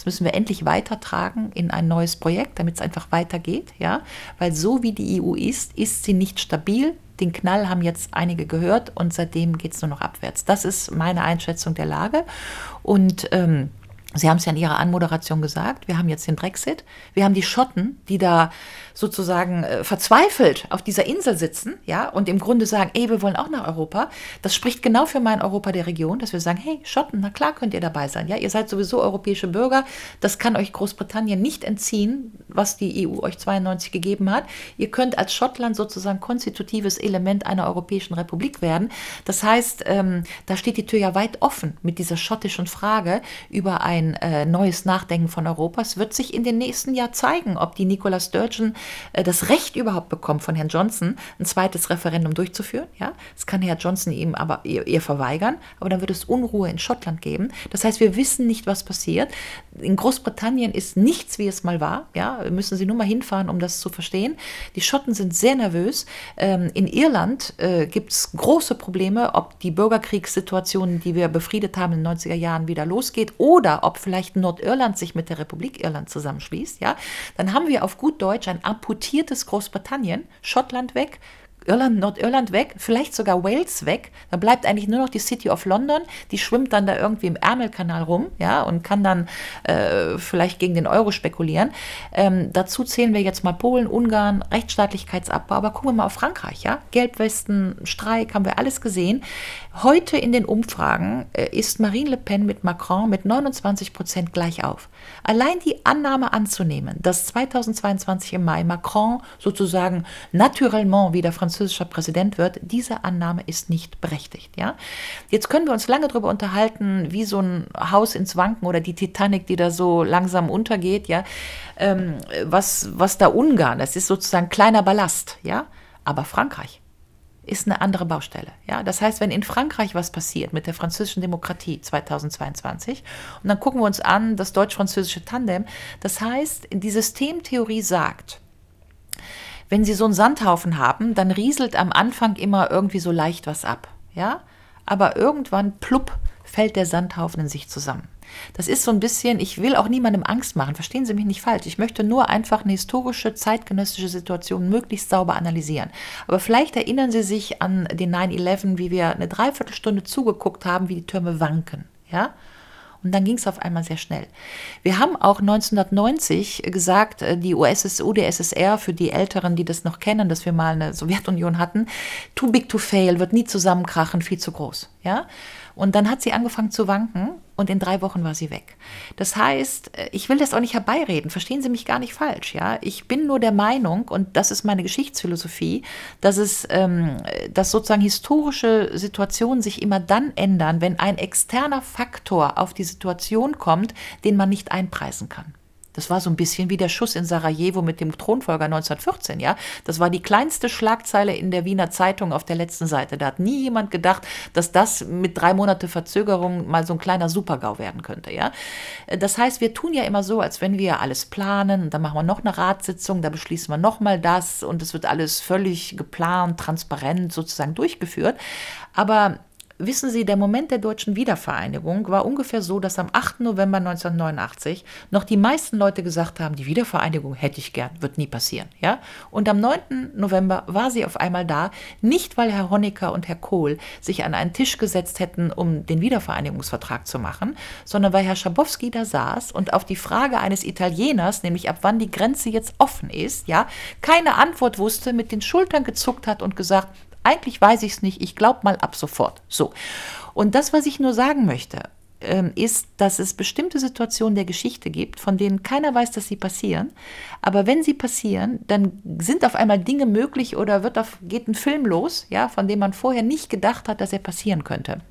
[SPEAKER 3] müssen wir endlich weitertragen in ein neues Projekt, damit es einfach weitergeht, ja, weil so wie die EU ist, ist sie nicht stabil. Den Knall haben jetzt einige gehört und seitdem geht es nur noch abwärts. Das ist meine Einschätzung der Lage und ähm, Sie haben es ja in Ihrer Anmoderation gesagt, wir haben jetzt den Brexit, wir haben die Schotten, die da sozusagen äh, verzweifelt auf dieser Insel sitzen, ja, und im Grunde sagen, ey, wir wollen auch nach Europa. Das spricht genau für mein Europa der Region, dass wir sagen, hey, Schotten, na klar könnt ihr dabei sein, ja, ihr seid sowieso europäische Bürger, das kann euch Großbritannien nicht entziehen, was die EU euch 92 gegeben hat. Ihr könnt als Schottland sozusagen konstitutives Element einer europäischen Republik werden. Das heißt, ähm, da steht die Tür ja weit offen mit dieser schottischen Frage über ein äh, neues Nachdenken von Europa. Es wird sich in den nächsten Jahren zeigen, ob die Nicola Sturgeon äh, das Recht überhaupt bekommt von Herrn Johnson, ein zweites Referendum durchzuführen. Ja, das kann Herr Johnson ihm aber ihr, ihr verweigern, aber dann wird es Unruhe in Schottland geben. Das heißt, wir wissen nicht, was passiert. In Großbritannien ist nichts, wie es mal war. Ja, müssen Sie nur mal hinfahren, um das zu verstehen. Die Schotten sind sehr nervös. Ähm, in Irland äh, gibt es große Probleme, ob die Bürgerkriegssituation, die wir befriedet haben in den 90er Jahren, wieder losgeht oder ob vielleicht Nordirland sich mit der Republik Irland zusammenschließt. Ja, dann haben wir auf gut Deutsch ein amputiertes Großbritannien, Schottland weg, Irland, Nordirland weg, vielleicht sogar Wales weg. Da bleibt eigentlich nur noch die City of London. Die schwimmt dann da irgendwie im Ärmelkanal rum, ja, und kann dann äh, vielleicht gegen den Euro spekulieren. Ähm, dazu zählen wir jetzt mal Polen, Ungarn, Rechtsstaatlichkeitsabbau. Aber gucken wir mal auf Frankreich, ja. Gelbwesten, Streik, haben wir alles gesehen. Heute in den Umfragen äh, ist Marine Le Pen mit Macron mit 29 Prozent gleich auf. Allein die Annahme anzunehmen, dass 2022 im Mai Macron sozusagen naturellement wieder Französisch französischer Präsident wird, diese Annahme ist nicht berechtigt. Ja? Jetzt können wir uns lange darüber unterhalten, wie so ein Haus ins Wanken oder die Titanic, die da so langsam untergeht, ja, ähm, was, was da Ungarn, das ist sozusagen kleiner Ballast, ja, aber Frankreich ist eine andere Baustelle. Ja? Das heißt, wenn in Frankreich was passiert mit der französischen Demokratie 2022, und dann gucken wir uns an, das deutsch-französische Tandem, das heißt, die Systemtheorie sagt, wenn Sie so einen Sandhaufen haben, dann rieselt am Anfang immer irgendwie so leicht was ab. Ja? Aber irgendwann, plupp, fällt der Sandhaufen in sich zusammen. Das ist so ein bisschen, ich will auch niemandem Angst machen, verstehen Sie mich nicht falsch. Ich möchte nur einfach eine historische, zeitgenössische Situation möglichst sauber analysieren. Aber vielleicht erinnern Sie sich an den 9-11, wie wir eine Dreiviertelstunde zugeguckt haben, wie die Türme wanken. Ja? Und dann ging es auf einmal sehr schnell. Wir haben auch 1990 gesagt, äh, die USS, UdSSR, für die Älteren, die das noch kennen, dass wir mal eine Sowjetunion hatten, too big to fail, wird nie zusammenkrachen, viel zu groß. Ja? Und dann hat sie angefangen zu wanken und in drei Wochen war sie weg. Das heißt, äh, ich will das auch nicht herbeireden, verstehen Sie mich gar nicht falsch, ja. Ich bin nur der Meinung, und das ist meine Geschichtsphilosophie, dass es, ähm, dass sozusagen historische Situationen sich immer dann ändern, wenn ein externer Faktor auf die Situation kommt, den man nicht einpreisen kann. Das war so ein bisschen wie der Schuss in Sarajevo mit dem Thronfolger 1914, ja. Das war die kleinste Schlagzeile in der Wiener Zeitung auf der letzten Seite. Da hat nie jemand gedacht, dass das mit drei Monate Verzögerung mal so ein kleiner Supergau werden könnte, ja. Das heißt, wir tun ja immer so, als wenn wir alles planen dann machen wir noch eine Ratssitzung, da beschließen wir noch mal das und es wird alles völlig geplant, transparent sozusagen durchgeführt. Aber Wissen Sie, der Moment der deutschen Wiedervereinigung war ungefähr so, dass am 8. November 1989 noch die meisten Leute gesagt haben, die Wiedervereinigung hätte ich gern, wird nie passieren. Ja? Und am 9. November war sie auf einmal da, nicht weil Herr Honecker und Herr Kohl sich an einen Tisch gesetzt hätten, um den Wiedervereinigungsvertrag zu machen, sondern weil Herr Schabowski da saß und auf die Frage eines Italieners, nämlich ab wann die Grenze jetzt offen ist, ja, keine Antwort wusste, mit den Schultern gezuckt hat und gesagt, eigentlich weiß ich es nicht, ich glaube mal ab sofort. So. Und das, was ich nur sagen möchte, ähm, ist, dass es bestimmte Situationen der Geschichte gibt, von denen keiner weiß, dass sie passieren. Aber wenn sie passieren, dann sind auf einmal Dinge möglich oder wird auf, geht ein Film los, ja, von dem man vorher nicht gedacht hat, dass er passieren könnte.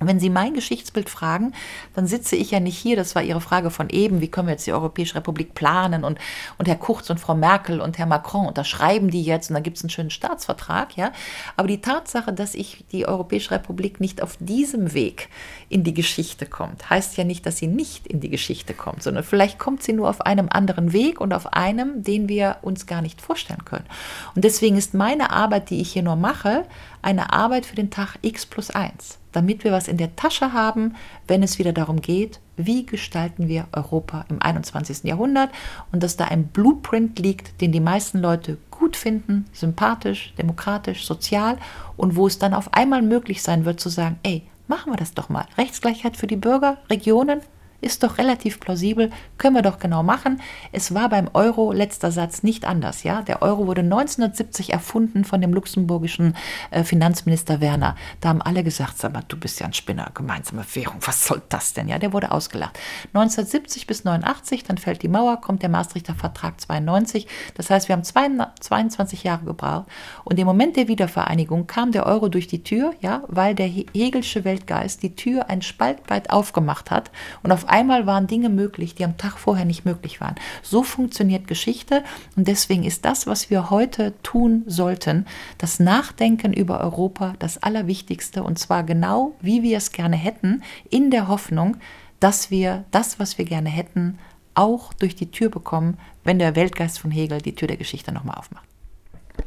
[SPEAKER 3] Wenn Sie mein Geschichtsbild fragen, dann sitze ich ja nicht hier, das war Ihre Frage von eben, wie können wir jetzt die Europäische Republik planen und, und Herr Kurz und Frau Merkel und Herr Macron unterschreiben die jetzt und dann gibt es einen schönen Staatsvertrag, ja. Aber die Tatsache, dass ich die Europäische Republik nicht auf diesem Weg in die Geschichte kommt, heißt ja nicht, dass sie nicht in die Geschichte kommt, sondern vielleicht kommt sie nur auf einem anderen Weg und auf einem, den wir uns gar nicht vorstellen können. Und deswegen ist meine Arbeit, die ich hier nur mache, eine Arbeit für den Tag X plus 1 damit wir was in der Tasche haben, wenn es wieder darum geht, wie gestalten wir Europa im 21. Jahrhundert und dass da ein Blueprint liegt, den die meisten Leute gut finden, sympathisch, demokratisch, sozial und wo es dann auf einmal möglich sein wird zu sagen, ey, machen wir das doch mal. Rechtsgleichheit für die Bürger, Regionen, ist doch relativ plausibel, können wir doch genau machen. Es war beim Euro, letzter Satz, nicht anders. Ja? Der Euro wurde 1970 erfunden von dem luxemburgischen äh, Finanzminister Werner. Da haben alle gesagt, sag mal, du bist ja ein Spinner, gemeinsame Währung, was soll das denn? Ja, der wurde ausgelacht. 1970 bis 89, dann fällt die Mauer, kommt der Maastrichter Vertrag 92. Das heißt, wir haben 22 Jahre gebraucht. Und im Moment der Wiedervereinigung kam der Euro durch die Tür, ja, weil der Hegelsche Weltgeist die Tür ein Spalt weit aufgemacht hat und auf einmal waren Dinge möglich, die am Tag vorher nicht möglich waren. So funktioniert Geschichte und deswegen ist das, was wir heute tun sollten, das Nachdenken über Europa das Allerwichtigste und zwar genau, wie wir es gerne hätten, in der Hoffnung, dass wir das, was wir gerne hätten, auch durch die Tür bekommen, wenn der Weltgeist von Hegel die Tür der Geschichte nochmal aufmacht.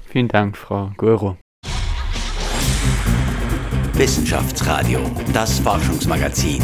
[SPEAKER 1] Vielen Dank, Frau Göro.
[SPEAKER 2] Wissenschaftsradio, das Forschungsmagazin.